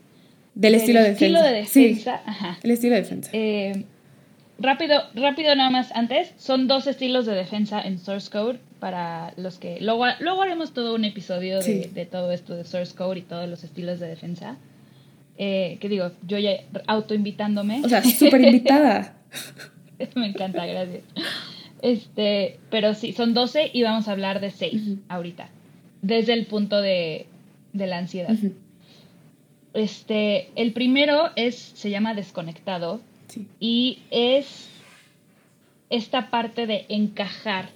Del estilo de defensa. Estilo de defensa, ajá. El estilo de defensa. Eh, rápido, rápido nada más antes, son dos estilos de defensa en Source Code para los que... Luego, luego haremos todo un episodio de, de todo esto de Source Code y todos los estilos de defensa. Eh, que digo, yo ya autoinvitándome. O sea, súper invitada. Me encanta, gracias. Este, pero sí, son 12 y vamos a hablar de 6 ahorita, desde el punto de, de la ansiedad. Este, el primero es, se llama desconectado y es esta parte de encajar,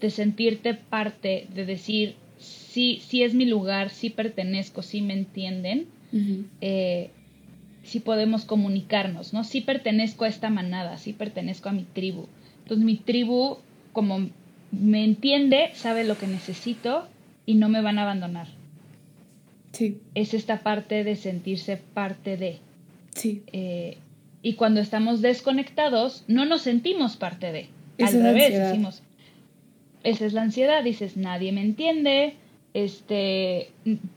de sentirte parte, de decir, sí, sí es mi lugar, sí pertenezco, sí me entienden, eh, sí podemos comunicarnos, ¿no? Sí pertenezco a esta manada, sí pertenezco a mi tribu. Entonces mi tribu, como me entiende, sabe lo que necesito y no me van a abandonar. Sí. Es esta parte de sentirse parte de. Sí. Eh, y cuando estamos desconectados, no nos sentimos parte de. Al revés, decimos. Esa es la ansiedad, dices, nadie me entiende, este,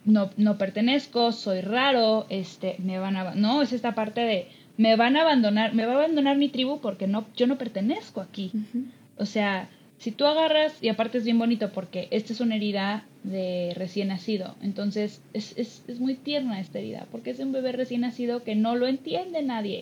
no, no pertenezco, soy raro, este, me van a... No, es esta parte de me van a abandonar, me va a abandonar mi tribu porque no, yo no pertenezco aquí. O sea, si tú agarras, y aparte es bien bonito porque esta es una herida de recién nacido, entonces es, es, es muy tierna esta herida, porque es un bebé recién nacido que no lo entiende nadie,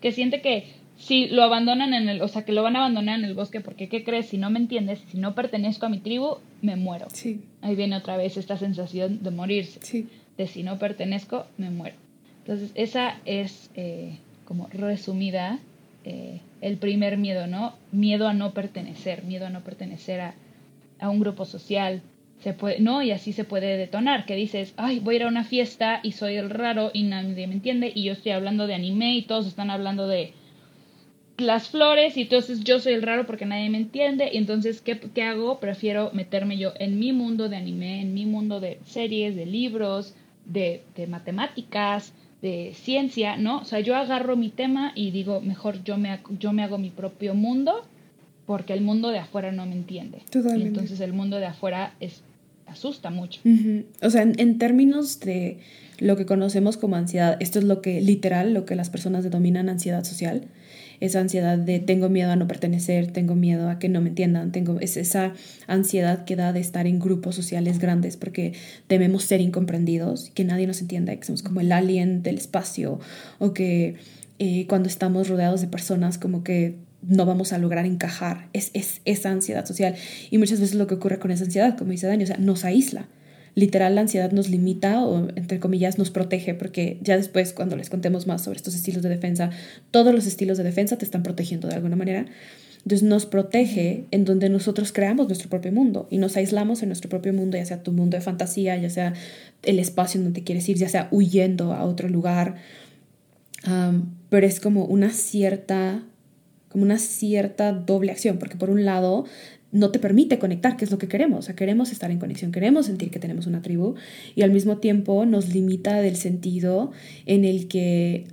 que siente que si lo abandonan en el, o sea, que lo van a abandonar en el bosque, porque ¿qué crees? Si no me entiendes, si no pertenezco a mi tribu, me muero. Sí. Ahí viene otra vez esta sensación de morirse. Sí. De si no pertenezco, me muero. Entonces, esa es eh, como resumida eh, el primer miedo, ¿no? Miedo a no pertenecer, miedo a no pertenecer a, a un grupo social, se puede, no, y así se puede detonar, que dices, ay, voy a ir a una fiesta y soy el raro y nadie me entiende y yo estoy hablando de anime y todos están hablando de las flores y entonces yo soy el raro porque nadie me entiende y entonces ¿qué, ¿qué, hago? Prefiero meterme yo en mi mundo de anime, en mi mundo de series, de libros, de, de matemáticas, de ciencia, ¿no? O sea, yo agarro mi tema y digo, mejor yo me, yo me hago mi propio mundo porque el mundo de afuera no me entiende. Totalmente. Y entonces el mundo de afuera es, asusta mucho. Uh -huh. O sea, en, en términos de lo que conocemos como ansiedad, esto es lo que literal, lo que las personas denominan ansiedad social esa ansiedad de tengo miedo a no pertenecer, tengo miedo a que no me entiendan, tengo es esa ansiedad que da de estar en grupos sociales grandes porque tememos ser incomprendidos, que nadie nos entienda, que somos como el alien del espacio o que eh, cuando estamos rodeados de personas como que no vamos a lograr encajar, es, es esa ansiedad social. Y muchas veces lo que ocurre con esa ansiedad, como dice Dani, o sea, nos aísla literal la ansiedad nos limita o entre comillas nos protege porque ya después cuando les contemos más sobre estos estilos de defensa, todos los estilos de defensa te están protegiendo de alguna manera. Entonces nos protege en donde nosotros creamos nuestro propio mundo y nos aislamos en nuestro propio mundo, ya sea tu mundo de fantasía, ya sea el espacio en donde quieres ir, ya sea huyendo a otro lugar. Pero es como una cierta como una cierta doble acción, porque por un lado no te permite conectar, que es lo que queremos. O sea, queremos estar en conexión, queremos sentir que tenemos una tribu y al mismo tiempo nos limita del sentido en el que,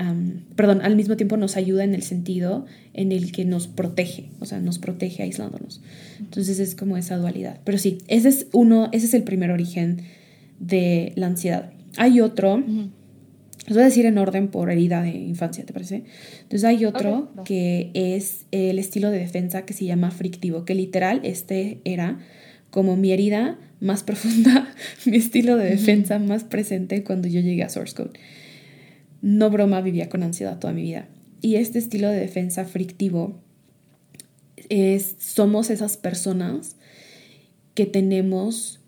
perdón, al mismo tiempo nos ayuda en el sentido en el que nos protege, o sea, nos protege aislándonos. Entonces es como esa dualidad. Pero sí, ese es uno, ese es el primer origen de la ansiedad. Hay otro. Los voy a decir en orden por herida de infancia, ¿te parece? Entonces hay otro okay. que es el estilo de defensa que se llama frictivo, que literal este era como mi herida más profunda, mi estilo de defensa más presente cuando yo llegué a Source Code. No broma, vivía con ansiedad toda mi vida. Y este estilo de defensa frictivo es, somos esas personas que tenemos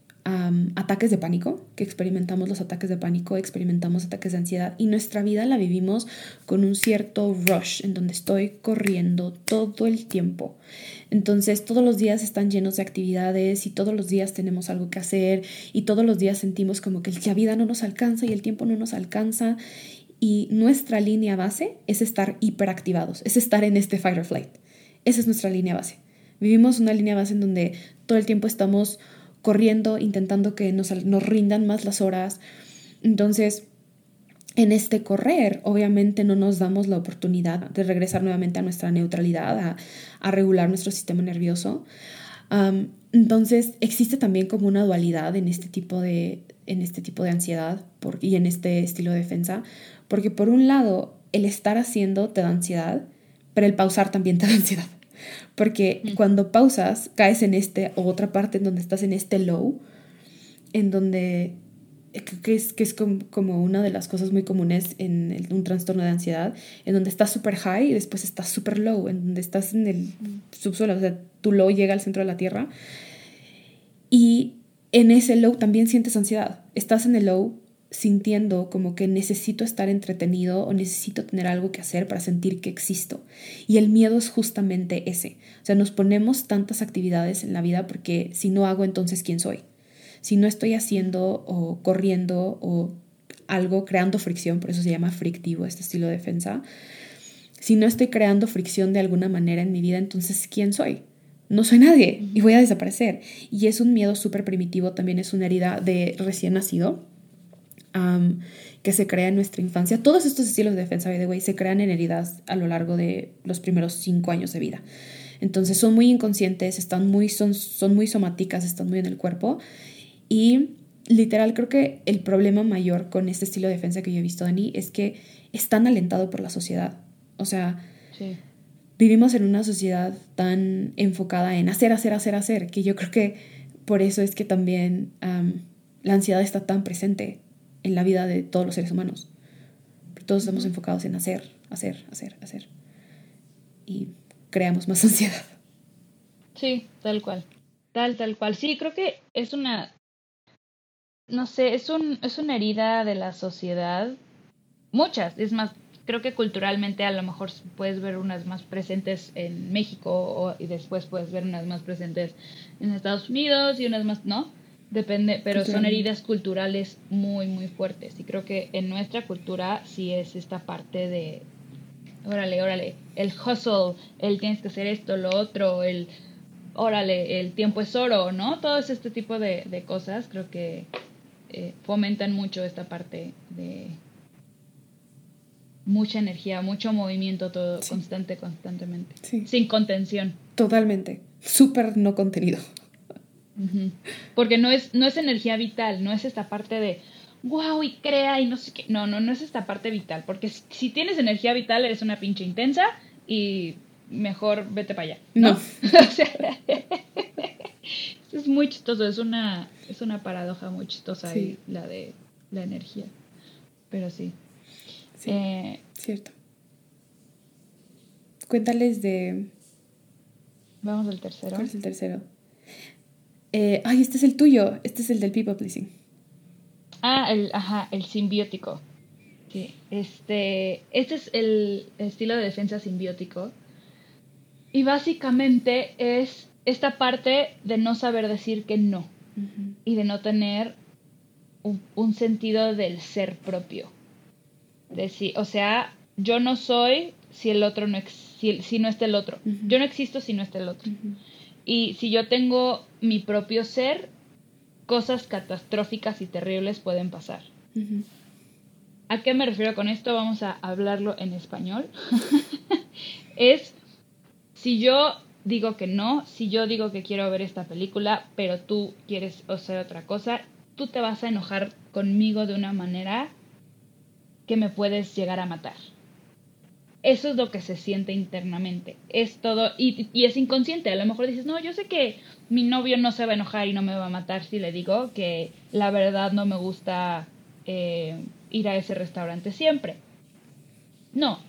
ataques de pánico, que experimentamos los ataques de pánico, experimentamos ataques de ansiedad y nuestra vida la vivimos con un cierto rush en donde estoy corriendo todo el tiempo. Entonces todos los días están llenos de actividades y todos los días tenemos algo que hacer y todos los días sentimos como que la vida no nos alcanza y el tiempo no nos alcanza y nuestra línea base es estar hiperactivados, es estar en este fight or flight. Esa es nuestra línea base. Vivimos una línea base en donde todo el tiempo estamos corriendo, intentando que nos, nos rindan más las horas. Entonces, en este correr, obviamente no nos damos la oportunidad de regresar nuevamente a nuestra neutralidad, a, regular nuestro sistema nervioso. Entonces, existe también como una dualidad en este tipo de, en este tipo de ansiedad por, y en este estilo de defensa, porque por un lado, el estar haciendo te da ansiedad, pero el pausar también te da ansiedad. Porque mm. cuando pausas, caes en este o otra parte en donde estás en este low, en donde que es, que es como, una de las cosas muy comunes en el, un trastorno de ansiedad, en donde estás súper high y después estás súper low, en donde estás en el subsuelo, o sea, tu low llega al centro de la tierra. Y en ese low también sientes ansiedad. Estás en el low sintiendo como que necesito estar entretenido o necesito tener algo que hacer para sentir que existo. Y el miedo es justamente ese. O sea, nos ponemos tantas actividades en la vida porque si no hago entonces quién soy. Si no estoy haciendo o corriendo o algo creando fricción, por eso se llama frictivo este estilo de defensa. Si no estoy creando fricción de alguna manera en mi vida, entonces ¿quién soy? No soy nadie y voy a desaparecer. Y es un miedo súper primitivo, también es una herida de recién nacido um, que se crea en nuestra infancia. Todos estos estilos de defensa, by the way, se crean en heridas a lo largo de los primeros cinco años de vida. Entonces son muy inconscientes, están muy, son, son muy somáticas, están muy en el cuerpo. Y literal creo que el problema mayor con este estilo de defensa que yo he visto, Dani, es que es tan alentado por la sociedad. O sea, vivimos en una sociedad tan enfocada en hacer, hacer, hacer, hacer, que yo creo que por eso es que también la ansiedad está tan presente en la vida de todos los seres humanos. Todos estamos enfocados en hacer, hacer, hacer, hacer. Y creamos más ansiedad. Sí, tal cual. Tal, tal cual. Sí, creo que es una, no sé, es, un, es una herida de la sociedad. Muchas, es más, creo que culturalmente a lo mejor puedes ver unas más presentes en México o, y después puedes ver unas más presentes en Estados Unidos y unas más, ¿no? Depende, pero son heridas culturales muy, muy fuertes. Y creo que en nuestra cultura sí es esta parte de, órale, órale, el hustle, el tienes que hacer esto, lo otro, el, órale, el tiempo es oro, ¿no? Todo este tipo de, de cosas creo que eh, fomentan mucho esta parte de mucha energía, mucho movimiento, todo constante, constantemente. Sin contención. Totalmente. Súper no contenido. Porque no es, no es energía vital, no es esta parte de wow y crea y no sé qué. No, no, no es esta parte vital. Porque si, tienes energía vital, eres una pinche intensa y mejor vete para allá. No. es muy chistoso, es una, es una paradoja muy chistosa ahí, la de la energía. Pero sí. Sí, eh, cierto. Cuéntales de... Vamos al tercero. ¿Cuál es el tercero? Eh, ay, este es el tuyo. Este es el del people pleasing. Ah, el, ajá, el simbiótico. Sí, este, este es el estilo de defensa simbiótico. Y básicamente es esta parte de no saber decir que no. Y de no tener un, sentido del ser propio. De o sea, yo no soy si el otro no, si, si no está el otro. Yo no existo si no está el otro. Y si yo tengo mi propio ser, cosas catastróficas y terribles pueden pasar. ¿A qué me refiero con esto? Vamos a hablarlo en español. es si yo digo que no, si yo digo que quiero ver esta película, pero tú quieres hacer otra cosa, tú te vas a enojar conmigo de una manera que me puedes llegar a matar. Eso es lo que se siente internamente. Es todo, y, es inconsciente. A lo mejor dices, no, yo sé que mi novio no se va a enojar y no me va a matar si le digo que la verdad no me gusta eh, ir a ese restaurante siempre. No,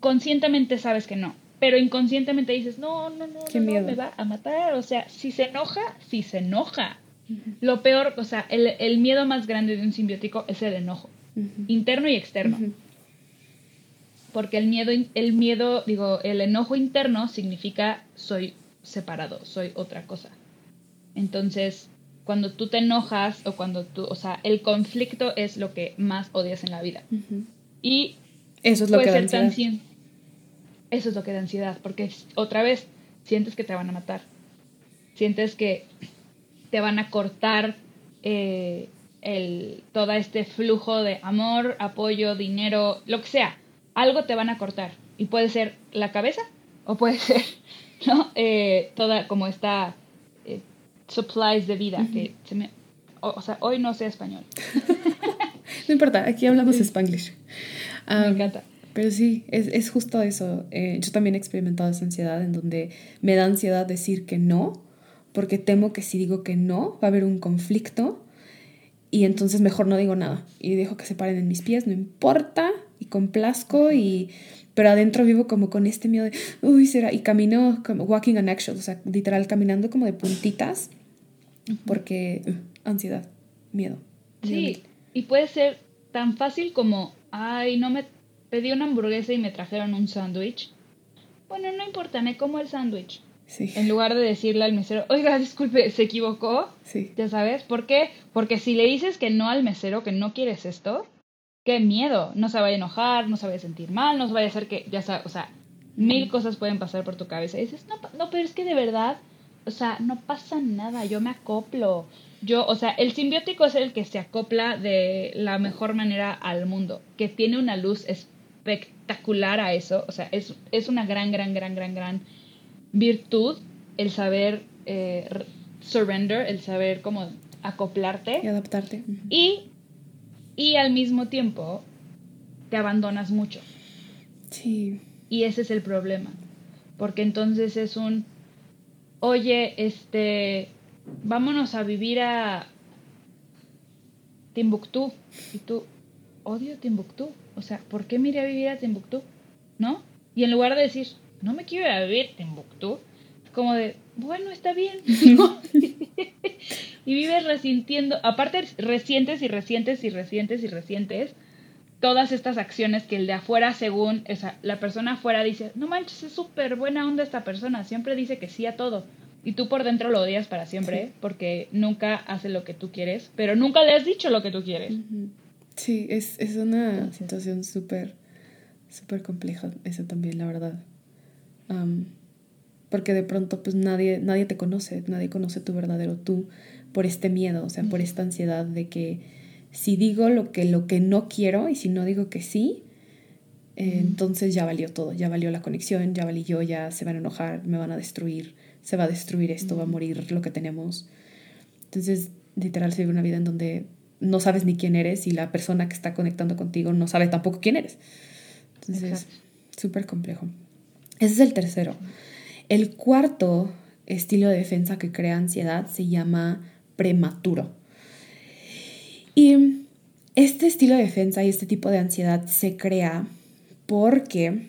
conscientemente sabes que no. Pero inconscientemente dices, no, no, no, no, me va a matar. O sea, si se enoja, si se enoja. Lo peor, o sea, el, miedo más grande de un simbiótico es el enojo, interno y externo porque el miedo, el miedo, digo, el enojo interno significa soy separado, soy otra cosa. Entonces, cuando tú te enojas o cuando tú, o sea, el conflicto es lo que más odias en la vida. Y eso es lo que da ansiedad. eso es lo que da ansiedad, porque otra vez sientes que te van a matar, sientes que te van a cortar eh, el, todo este flujo de amor, apoyo, dinero, lo que sea algo te van a cortar. Y puede ser la cabeza o puede ser, ¿no? Eh, toda como esta eh, supplies de vida que se me... O, sea, hoy no sé español. no importa, aquí hablamos spanglish. me encanta. Pero sí, es, es justo eso. Eh, yo también he experimentado esa ansiedad en donde me da ansiedad decir que no, porque temo que si digo que no, va a haber un conflicto y entonces mejor no digo nada y dejo que se paren en mis pies, no importa, y complazco y pero adentro vivo como con este miedo de, uy, será, y camino como walking on eggshells, o sea, literal caminando como de puntitas, porque uh, ansiedad, miedo. Sí, y puede ser tan fácil como, ay, no me pedí una hamburguesa y me trajeron un sándwich. Bueno, no importa, me como el sándwich. En lugar de decirle al mesero, oiga, disculpe, se equivocó. Sí. Ya sabes, ¿por qué? Porque si le dices que no al mesero, que no quieres esto, qué miedo. No se vaya a enojar, no se vaya a sentir mal, no se vaya a hacer que, ya sabes, o sea, mil cosas pueden pasar por tu cabeza. Y dices, no, no, pero es que de verdad, o sea, no pasa nada, yo me acoplo. Yo, o sea, el simbiótico es el que se acopla de la mejor manera al mundo, que tiene una luz espectacular a eso. O sea, es, es una gran, gran, gran, gran, gran virtud el saber eh, surrender, el saber cómo acoplarte. Y adaptarte. Y, y al mismo tiempo te abandonas mucho. Sí. Y ese es el problema. Porque entonces es un, oye, este, vámonos a vivir a Timbuktu. Y tú, odio Timbuktu. O sea, ¿por qué me iré a vivir a Timbuktu? ¿No? Y en lugar de decir, no me quiero ir a vivir a Timbuktu, es como de, bueno, está bien. y vives resintiendo, aparte resientes y resientes y resientes y resientes todas estas acciones que el de afuera, según esa, la persona afuera dice, no manches, es súper buena onda esta persona, siempre dice que sí a todo. Y tú por dentro lo odias para siempre porque nunca hace lo que tú quieres, pero nunca le has dicho lo que tú quieres. Sí, es, es una situación súper, súper compleja, eso también, la verdad. porque de pronto pues nadie, nadie te conoce, nadie conoce tu verdadero tú por este miedo, o sea, por esta ansiedad de que si digo lo que, lo que no quiero y si no digo que sí, eh, entonces ya valió todo, ya valió la conexión, ya valí yo, ya se van a enojar, me van a destruir, se va a destruir esto, va a morir lo que tenemos. Entonces, literal, se vive una vida en donde no sabes ni quién eres y la persona que está conectando contigo no sabe tampoco quién eres. Entonces, súper complejo. Ese es el tercero. El cuarto estilo de defensa que crea ansiedad se llama prematuro. Y este estilo de defensa y este tipo de ansiedad se crea porque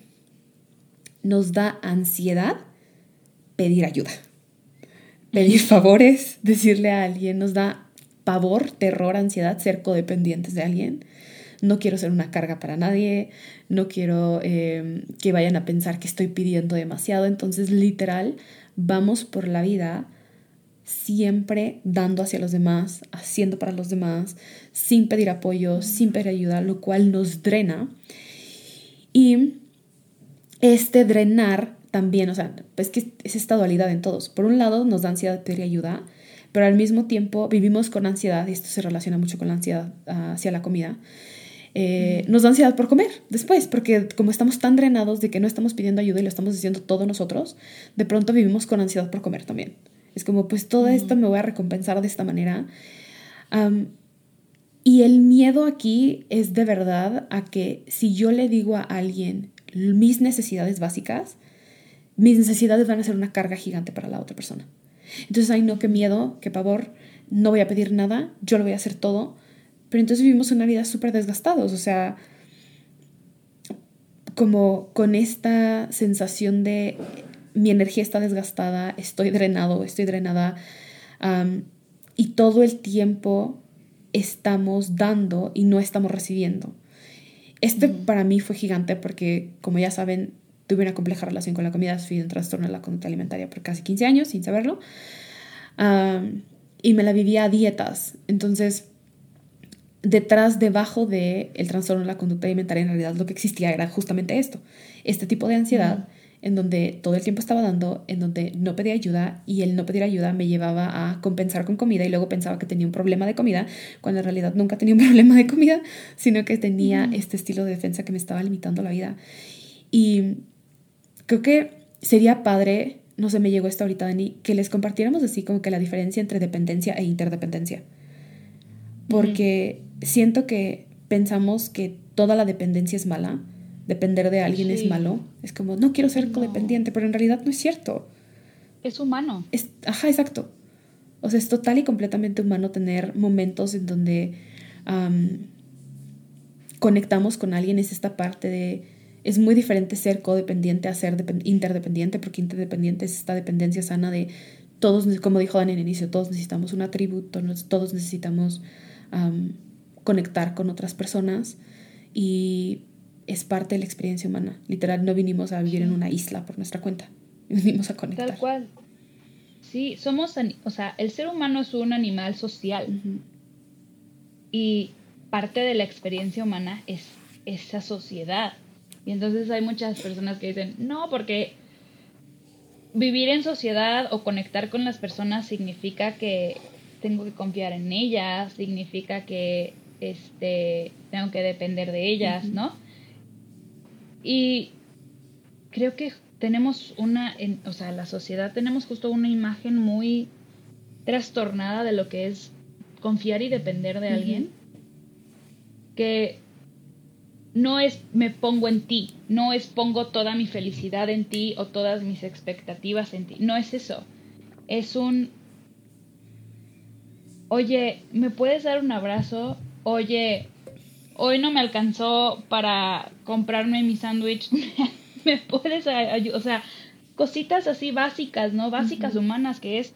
nos da ansiedad pedir ayuda, pedir favores, decirle a alguien, nos da pavor, terror, ansiedad, ser codependientes de alguien. No quiero ser una carga para nadie, no quiero eh, que vayan a pensar que estoy pidiendo demasiado. Entonces, literal, vamos por la vida siempre dando hacia los demás, haciendo para los demás, sin pedir apoyo, sin pedir ayuda, lo cual nos drena. Y este drenar también, o sea, pues que es esta dualidad en todos. Por un lado nos da ansiedad pedir ayuda, pero al mismo tiempo vivimos con ansiedad, y esto se relaciona mucho con la ansiedad ah, hacia la comida. Eh, nos da ansiedad por comer después, porque como estamos tan drenados de que no estamos pidiendo ayuda y lo estamos haciendo todos nosotros, de pronto vivimos con ansiedad por comer también. Es como, pues todo esto me voy a recompensar de esta manera. y el miedo aquí es de verdad a que si yo le digo a alguien mis necesidades básicas, mis necesidades van a ser una carga gigante para la otra persona. Entonces, ay, no, qué miedo, qué pavor, no voy a pedir nada, yo lo voy a hacer todo. Pero entonces vivimos una vida súper desgastados, o sea, como con esta sensación de mi energía está desgastada, estoy drenado, estoy drenada, y todo el tiempo estamos dando y no estamos recibiendo. Este para mí fue gigante porque, como ya saben, tuve una compleja relación con la comida, fui un trastorno de la conducta alimentaria por casi 15 años sin saberlo. y me la vivía a dietas. Entonces, detrás, debajo del el trastorno de la conducta alimentaria, en realidad lo que existía era justamente esto, este tipo de ansiedad. En donde todo el tiempo estaba dando, en donde no pedía ayuda y el no pedir ayuda me llevaba a compensar con comida y luego pensaba que tenía un problema de comida, cuando en realidad nunca tenía un problema de comida, sino que tenía este estilo de defensa que me estaba limitando la vida. Y Creo que sería padre, no sé, me llegó esto ahorita, Dani, que les compartiéramos así como que la diferencia entre dependencia e interdependencia. Porque siento que pensamos que toda la dependencia es mala, depender de alguien es malo. Es como, no quiero ser codependiente, pero en realidad no es cierto. Es humano. Es, ajá, exacto. O sea, es total y completamente humano tener momentos en donde conectamos con alguien, es esta parte de es muy diferente ser codependiente a ser interdependiente, porque interdependiente es esta dependencia sana de todos, como dijo Dan en el inicio, todos necesitamos un atributo, todos necesitamos conectar con otras personas y es parte de la experiencia humana. Literal, no vinimos a vivir en una isla por nuestra cuenta, vinimos a conectar. Tal cual. Sí, somos, o sea, el ser humano es un animal social y parte de la experiencia humana es esa sociedad y entonces hay muchas personas que dicen, no, porque vivir en sociedad o conectar con las personas significa que tengo que confiar en ellas, significa que este, tengo que depender de ellas, ¿no? Y creo que tenemos una, o sea, la sociedad tenemos justo una imagen muy trastornada de lo que es confiar y depender de alguien, que no es me pongo en ti, no es pongo toda mi felicidad en ti o todas mis expectativas en ti, no es eso. Es un, oye, ¿me puedes dar un abrazo? Oye, hoy no me alcanzó para comprarme mi sándwich, ¿me puedes ayudar? O sea, cositas así básicas, ¿no? Básicas humanas, que es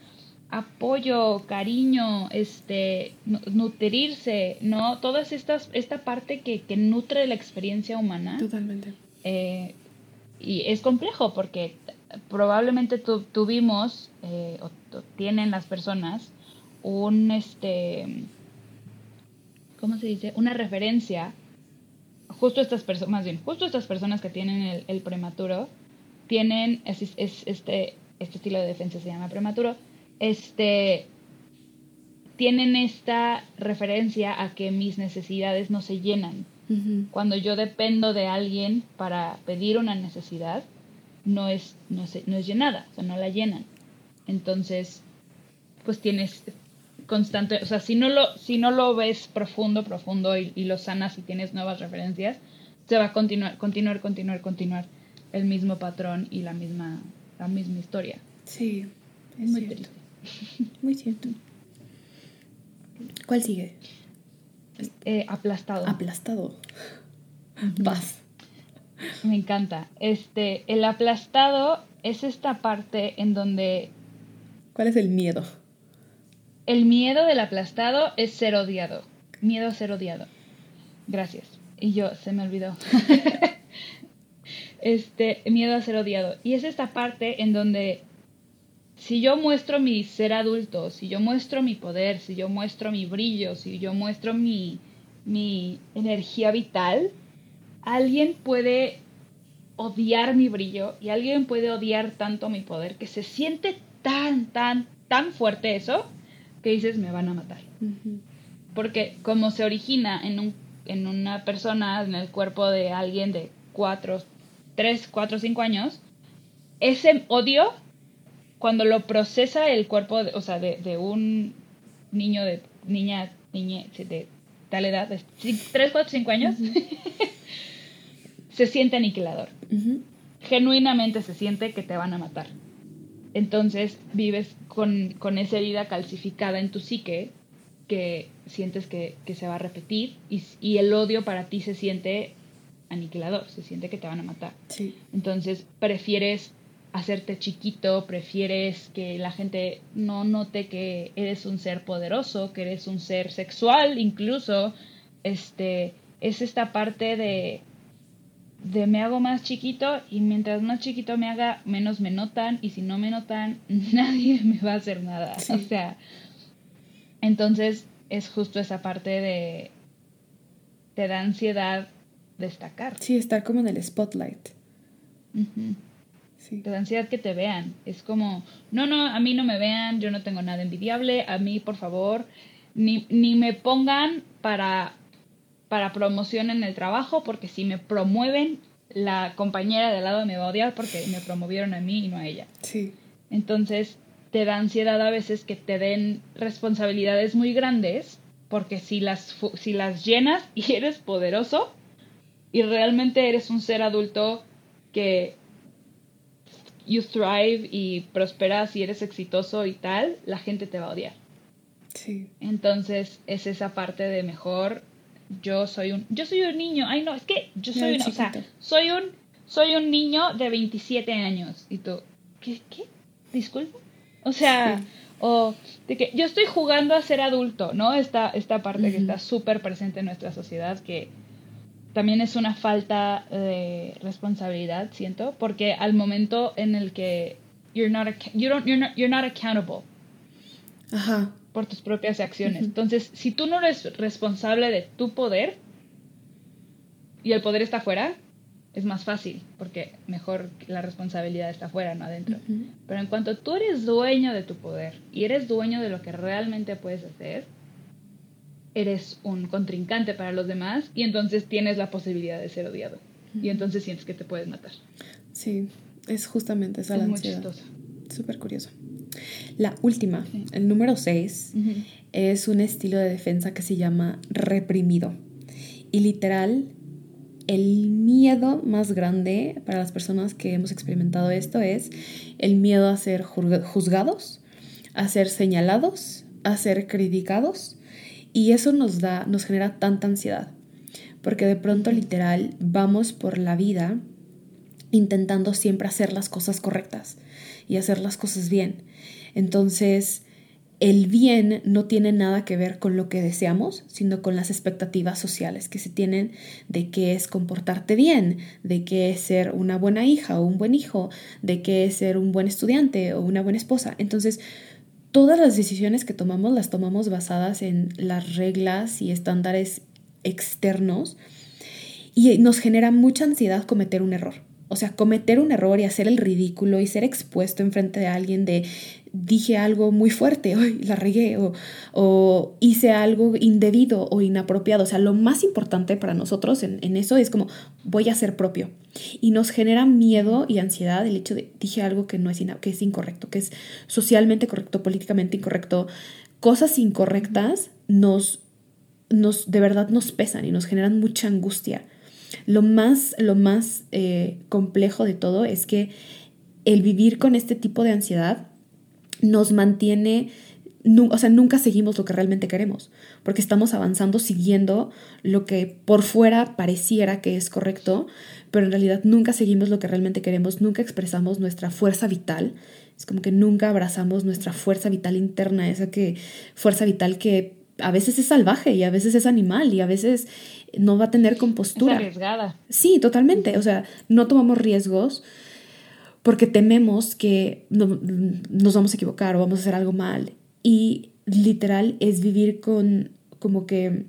apoyo, cariño, este, nutrirse, ¿no? Todas estas, esta parte que, que nutre la experiencia humana. Totalmente. Eh, y es complejo porque probablemente tuvimos, eh, o, tienen las personas, un, este, ¿cómo se dice? Una referencia, justo estas personas, más bien, justo estas personas que tienen el, el prematuro, tienen, es, es, este, este estilo de defensa se llama prematuro, este, tienen esta referencia a que mis necesidades no se llenan. Cuando yo dependo de alguien para pedir una necesidad, no es, no, no es llenada, o sea, no la llenan. Entonces, pues tienes constante, o sea, si no lo, si no lo ves profundo, profundo y, lo sanas y tienes nuevas referencias, se va a continuar, continuar, continuar, continuar el mismo patrón y la misma, la misma historia. Sí, es muy triste. Muy cierto. ¿Cuál sigue? Eh, aplastado. Aplastado. Vas. Me encanta. Este, el aplastado es esta parte en donde. ¿Cuál es el miedo? El miedo del aplastado es ser odiado. Miedo a ser odiado. Gracias. Y yo, se me olvidó. este, miedo a ser odiado. Y es esta parte en donde si yo muestro mi ser adulto, si yo muestro mi poder, si yo muestro mi brillo, si yo muestro mi, mi energía vital, alguien puede odiar mi brillo y alguien puede odiar tanto mi poder que se siente tan, tan, tan fuerte eso que dices me van a matar. Porque como se origina en, un, en una persona, en el cuerpo de alguien de 4, 3, 4, 5 años, ese odio cuando lo procesa el cuerpo, de, o sea, de, un niño, de niña, niña de tal edad, de 3, 4, 5 años, se siente aniquilador. Genuinamente se siente que te van a matar. Entonces vives con, con, esa herida calcificada en tu psique que sientes que, que se va a repetir y, y, el odio para ti se siente aniquilador, se siente que te van a matar. Sí. Entonces prefieres hacerte chiquito, prefieres que la gente no note que eres un ser poderoso, que eres un ser sexual incluso, este, es esta parte de, de me hago más chiquito y mientras más chiquito me haga, menos me notan y si no me notan, nadie me va a hacer nada. O sea, entonces es justo esa parte de, te da ansiedad destacar. Sí, estar como en el spotlight. Te da ansiedad que te vean. Es como, no, no, a mí no me vean, yo no tengo nada envidiable, a mí, por favor, ni, ni me pongan para, para promoción en el trabajo, porque si me promueven, la compañera de al lado me va a odiar porque me promovieron a mí y no a ella. Sí. Entonces, te da ansiedad a veces que te den responsabilidades muy grandes, porque si las, si las llenas y eres poderoso, y realmente eres un ser adulto que you thrive y prosperas y eres exitoso y tal, la gente te va a odiar. Sí. Entonces es esa parte de mejor yo soy un yo soy un niño. Ay, no, es que yo soy un, o sea, soy un soy un niño de 27 años y tú ¿qué qué? Disculpa. O sea, o de que yo estoy jugando a ser adulto, ¿no? Esta esta parte que está súper presente en nuestra sociedad que también es una falta de responsabilidad, siento, porque al momento en el que you're not, you don't, you're not, you're not accountable Ajá. Por tus propias acciones. Entonces, si tú no eres responsable de tu poder y el poder está afuera, es más fácil, porque mejor la responsabilidad está afuera, no adentro. Pero en cuanto tú eres dueño de tu poder y eres dueño de lo que realmente puedes hacer, eres un contrincante para los demás y entonces tienes la posibilidad de ser odiado. Y entonces sientes que te puedes matar. Sí, es justamente esa es la muy Súper curioso. La última, el número 6, es un estilo de defensa que se llama reprimido. Y literal el miedo más grande para las personas que hemos experimentado esto es el miedo a ser juzgados, a ser señalados, a ser criticados. Y eso nos da nos genera tanta ansiedad. Porque de pronto literal vamos por la vida intentando siempre hacer las cosas correctas y hacer las cosas bien. Entonces, el bien no tiene nada que ver con lo que deseamos, sino con las expectativas sociales que se tienen de qué es comportarte bien, de qué es ser una buena hija o un buen hijo, de qué es ser un buen estudiante o una buena esposa. Entonces, todas las decisiones que tomamos las tomamos basadas en las reglas y estándares externos y nos genera mucha ansiedad cometer un error. O sea, cometer un error y hacer el ridículo y ser expuesto en frente de alguien de dije algo muy fuerte, hoy la regué o, o, hice algo indebido o inapropiado. O sea, lo más importante para nosotros en, en, eso es como voy a ser propio. Y nos genera miedo y ansiedad el hecho de dije algo que no es, que es incorrecto, que es socialmente correcto, políticamente incorrecto. Cosas incorrectas nos, nos de verdad nos pesan y nos generan mucha angustia. Lo más, lo más eh, complejo de todo es que el vivir con este tipo de ansiedad nos mantiene, o sea, nunca seguimos lo que realmente queremos, porque estamos avanzando siguiendo lo que por fuera pareciera que es correcto, pero en realidad nunca seguimos lo que realmente queremos, nunca expresamos nuestra fuerza vital, es como que nunca abrazamos nuestra fuerza vital interna, esa que fuerza vital que a veces es salvaje y a veces es animal y a veces no va a tener compostura. Es arriesgada. Sí, totalmente. O sea, no tomamos riesgos porque tememos que nos vamos a equivocar o vamos a hacer algo mal. Y literal es vivir con como que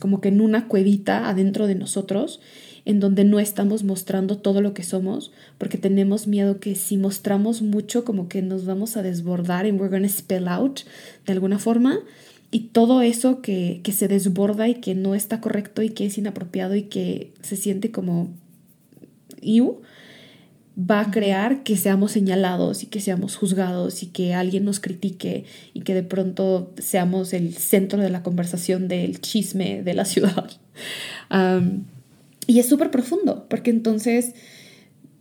como que en una cuevita adentro de nosotros en donde no estamos mostrando todo lo que somos porque tenemos miedo que si mostramos mucho como que nos vamos a desbordar and we're gonna spill out de alguna forma y todo eso que, que se desborda y que no está correcto y que es inapropiado y que se siente como you, va a crear que seamos señalados y que seamos juzgados y que alguien nos critique y que de pronto seamos el centro de la conversación del chisme de la ciudad. y es súper profundo, porque entonces,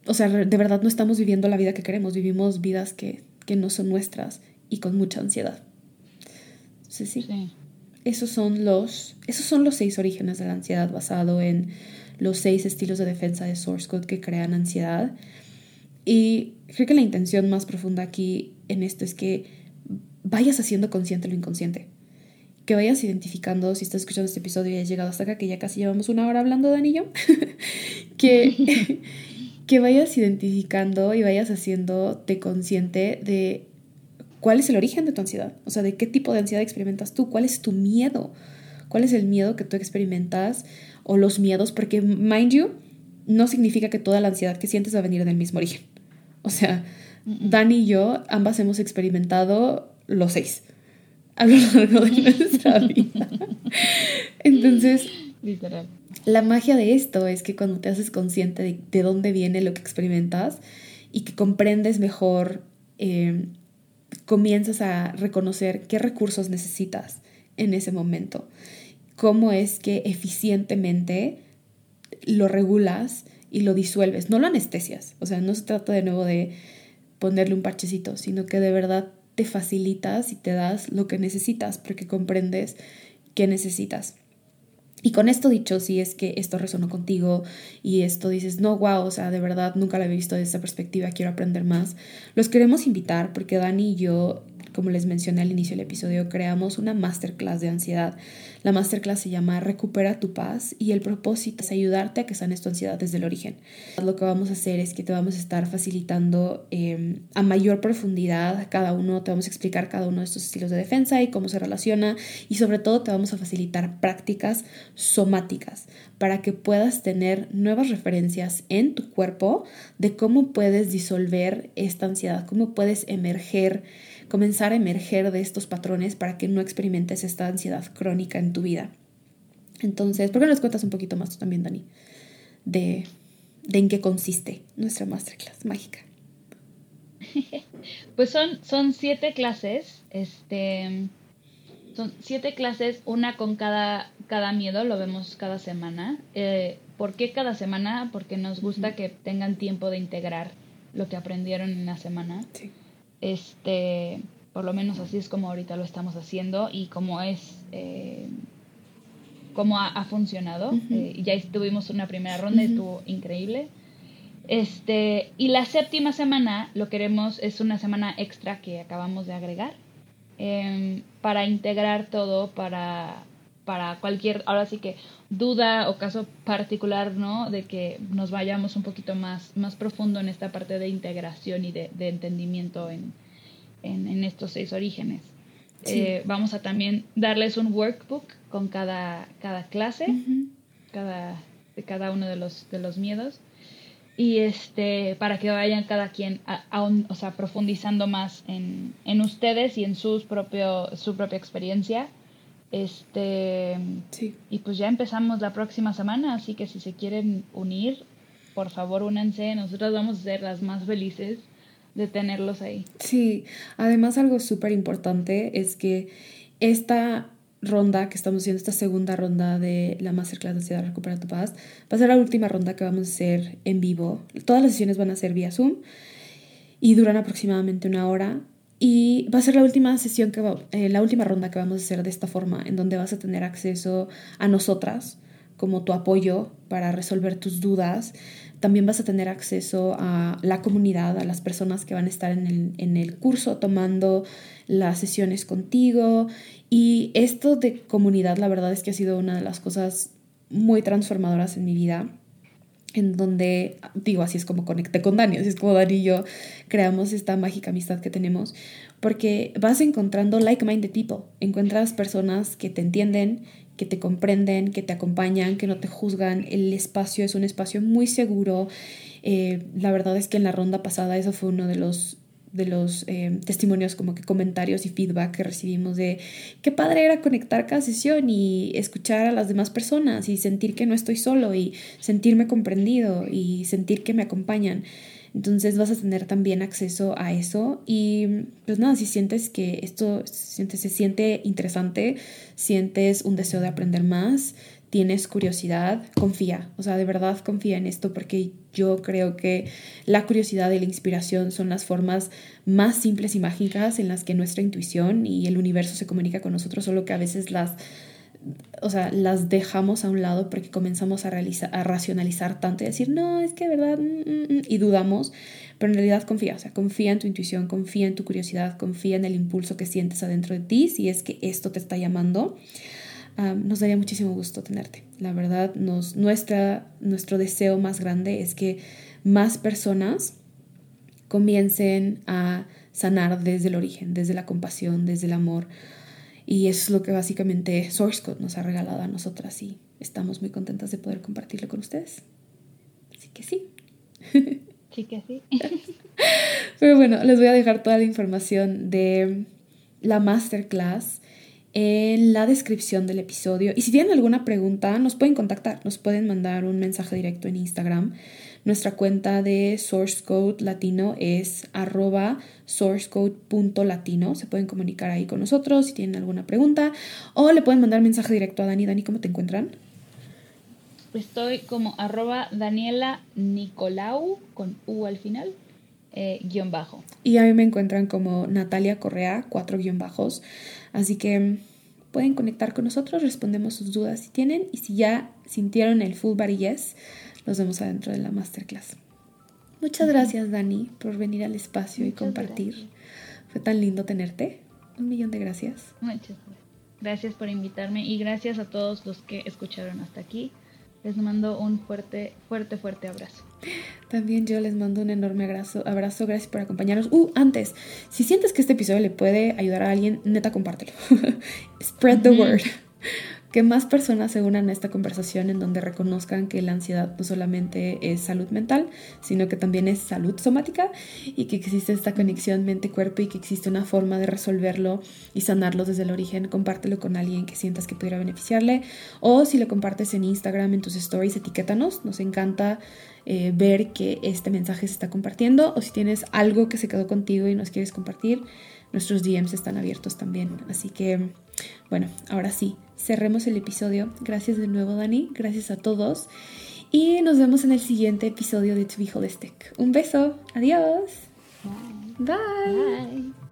o sea, de verdad no estamos viviendo la vida que queremos, vivimos vidas que, que no son nuestras y con mucha ansiedad. Sí, sí. Esos son los, esos son los seis orígenes de la ansiedad basado en los seis estilos de defensa de Source Code que crean ansiedad. Y creo que la intención más profunda aquí en esto es que vayas haciendo consciente lo inconsciente. Que vayas identificando, si estás escuchando este episodio y has llegado hasta acá, que ya casi llevamos una hora hablando de anillo, que, que vayas identificando y vayas haciéndote consciente de ¿Cuál es el origen de tu ansiedad? O sea, ¿de qué tipo de ansiedad experimentas tú? ¿Cuál es tu miedo? ¿Cuál es el miedo que tú experimentas o los miedos? Porque, mind you, no significa que toda la ansiedad que sientes va a venir del mismo origen. O sea, Dani y yo ambas hemos experimentado los seis a lo largo de nuestra vida. Entonces, Literal. la magia de esto es que cuando te haces consciente de, de dónde viene lo que experimentas y que comprendes mejor eh, comienzas a reconocer qué recursos necesitas en ese momento, cómo es que eficientemente lo regulas y lo disuelves, no lo anestesias, o sea, no se trata de nuevo de ponerle un parchecito, sino que de verdad te facilitas y te das lo que necesitas porque comprendes qué necesitas. Y con esto dicho, si es que esto resonó contigo y esto dices, no, wow, o sea, de verdad nunca lo he visto desde esta perspectiva, quiero aprender más, los queremos invitar porque Dani y yo como les mencioné al inicio del episodio, creamos una masterclass de ansiedad. La masterclass se llama Recupera tu paz y el propósito es ayudarte a que sanes tu ansiedad desde el origen. Lo que vamos a hacer es que te vamos a estar facilitando em, a mayor profundidad cada uno, te vamos a explicar cada uno de estos estilos de defensa y cómo se relaciona y sobre todo te vamos a facilitar prácticas somáticas para que puedas tener nuevas referencias en tu cuerpo de cómo puedes disolver esta ansiedad, cómo puedes emerger comenzar a emerger de estos patrones para que no experimentes esta ansiedad crónica en tu vida. Entonces, ¿por qué no les cuentas un poquito más tú también, Dani? De, de en qué consiste nuestra masterclass mágica. Pues son, son siete clases, este, son siete clases, una con cada, cada miedo, lo vemos cada semana. Eh, ¿Por qué cada semana? Porque nos gusta que tengan tiempo de integrar lo que aprendieron en la semana. Sí. Este, por lo menos así es como ahorita lo estamos haciendo y como es, eh, como ha, funcionado. Eh, ya tuvimos una primera ronda, estuvo increíble. Este, y la séptima semana lo queremos, es una semana extra que acabamos de agregar em, para integrar todo, para, para cualquier, ahora sí que duda o caso particular, ¿no? De que nos vayamos un poquito más, más profundo en esta parte de integración y de, entendimiento en, estos seis orígenes. Eh, vamos a también darles un workbook con cada, cada clase, cada, de cada uno de los, de los miedos y este para que vayan cada quien a, o sea, profundizando más en, en, ustedes y en sus propio, su propia experiencia. Este, sí. Y pues ya empezamos la próxima semana, así que si se quieren unir, por favor únanse, nosotros vamos a ser las más felices de tenerlos ahí. Sí, además algo súper importante es que esta ronda que estamos haciendo, esta segunda ronda de la Masterclass de Ciudad Recupera tu Paz, va a ser la última ronda que vamos a hacer en vivo. Todas las sesiones van a ser vía Zoom y duran aproximadamente una hora. Y va a ser la última sesión, que eh, la última ronda que vamos a hacer de esta forma, en donde vas a tener acceso a nosotras como tu apoyo para resolver tus dudas. También vas a tener acceso a la comunidad, a las personas que van a estar en el, en el curso tomando las sesiones contigo y esto de comunidad, la verdad es que ha sido una de las cosas muy transformadoras en mi vida, en donde, digo, así es como conecté con Dani, así es como Dani y yo creamos esta mágica amistad que tenemos, porque vas encontrando like-minded people, encuentras personas que te entienden, que te comprenden, que te acompañan, que no te juzgan, el espacio es un espacio muy seguro. Eh, la verdad es que en la ronda pasada eso fue uno de los de los eh, testimonios, como que comentarios y feedback que recibimos de qué padre era conectar cada sesión y escuchar a las demás personas y sentir que no estoy solo y sentirme comprendido y sentir que me acompañan. Entonces vas a tener también acceso a eso y pues nada, si sientes que esto se siente interesante, sientes un deseo de aprender más, tienes curiosidad, confía, o sea, de verdad confía en esto porque yo creo que la curiosidad y la inspiración son las formas más simples y mágicas en las que nuestra intuición y el universo se comunica con nosotros, solo que a veces las o sea, las dejamos a un lado porque comenzamos a, racionalizar tanto y decir, no, es que verdad, mm, mm, mm", y dudamos, pero en realidad confía, o sea, confía en tu intuición, confía en tu curiosidad, confía en el impulso que sientes adentro de ti, si es que esto te está llamando nos daría muchísimo gusto tenerte. La verdad, nos, nuestra, nuestro deseo más grande es que más personas comiencen a sanar desde el origen, desde la compasión, desde el amor. Y eso es lo que básicamente Source Code nos ha regalado a nosotras y estamos muy contentas de poder compartirlo con ustedes. Así que sí. Sí que sí. Pero bueno, les voy a dejar toda la información de la masterclass en la descripción del episodio. Y si tienen alguna pregunta, nos pueden contactar, nos pueden mandar un mensaje directo en Instagram. Nuestra cuenta de Source Code Latino es arroba sourcecode.latino. Se pueden comunicar ahí con nosotros si tienen alguna pregunta o le pueden mandar mensaje directo a Dani. Dani, ¿cómo te encuentran? Estoy como arroba Daniela Nicolau con U al final. Eh, guion bajo. Y a mí me encuentran como Natalia Correa, cuatro guion bajos. Así que pueden conectar con nosotros, respondemos sus dudas si tienen y si ya sintieron el full body yes, nos vemos adentro de la masterclass. Muchas gracias Dani por venir al espacio y compartir. Fue tan lindo tenerte. Un millón de gracias. Muchas gracias por invitarme y gracias a todos los que escucharon hasta aquí. Les mando un fuerte, fuerte, fuerte abrazo. También yo les mando un enorme abrazo, abrazo, gracias por acompañarnos. Uh, antes, si sientes que este episodio le puede ayudar a alguien, neta, compártelo. Spread the word que más personas se unan a esta conversación en donde reconozcan que la ansiedad no solamente es salud mental, sino que también es salud somática y que existe esta conexión mente-cuerpo y que existe una forma de resolverlo y sanarlo desde el origen. Compártelo con alguien que sientas que pudiera beneficiarle o si lo compartes en Instagram, en tus stories, etiquétanos. Nos encanta eh, ver que este mensaje se está compartiendo o si tienes algo que se quedó contigo y nos quieres compartir, nuestros DMs están abiertos también. Así que, bueno, ahora sí, cerremos el episodio. Gracias de nuevo, Dani. Gracias a todos. Y nos vemos en el siguiente episodio de To Be Holistic. Un beso. Adiós. Bye. Bye.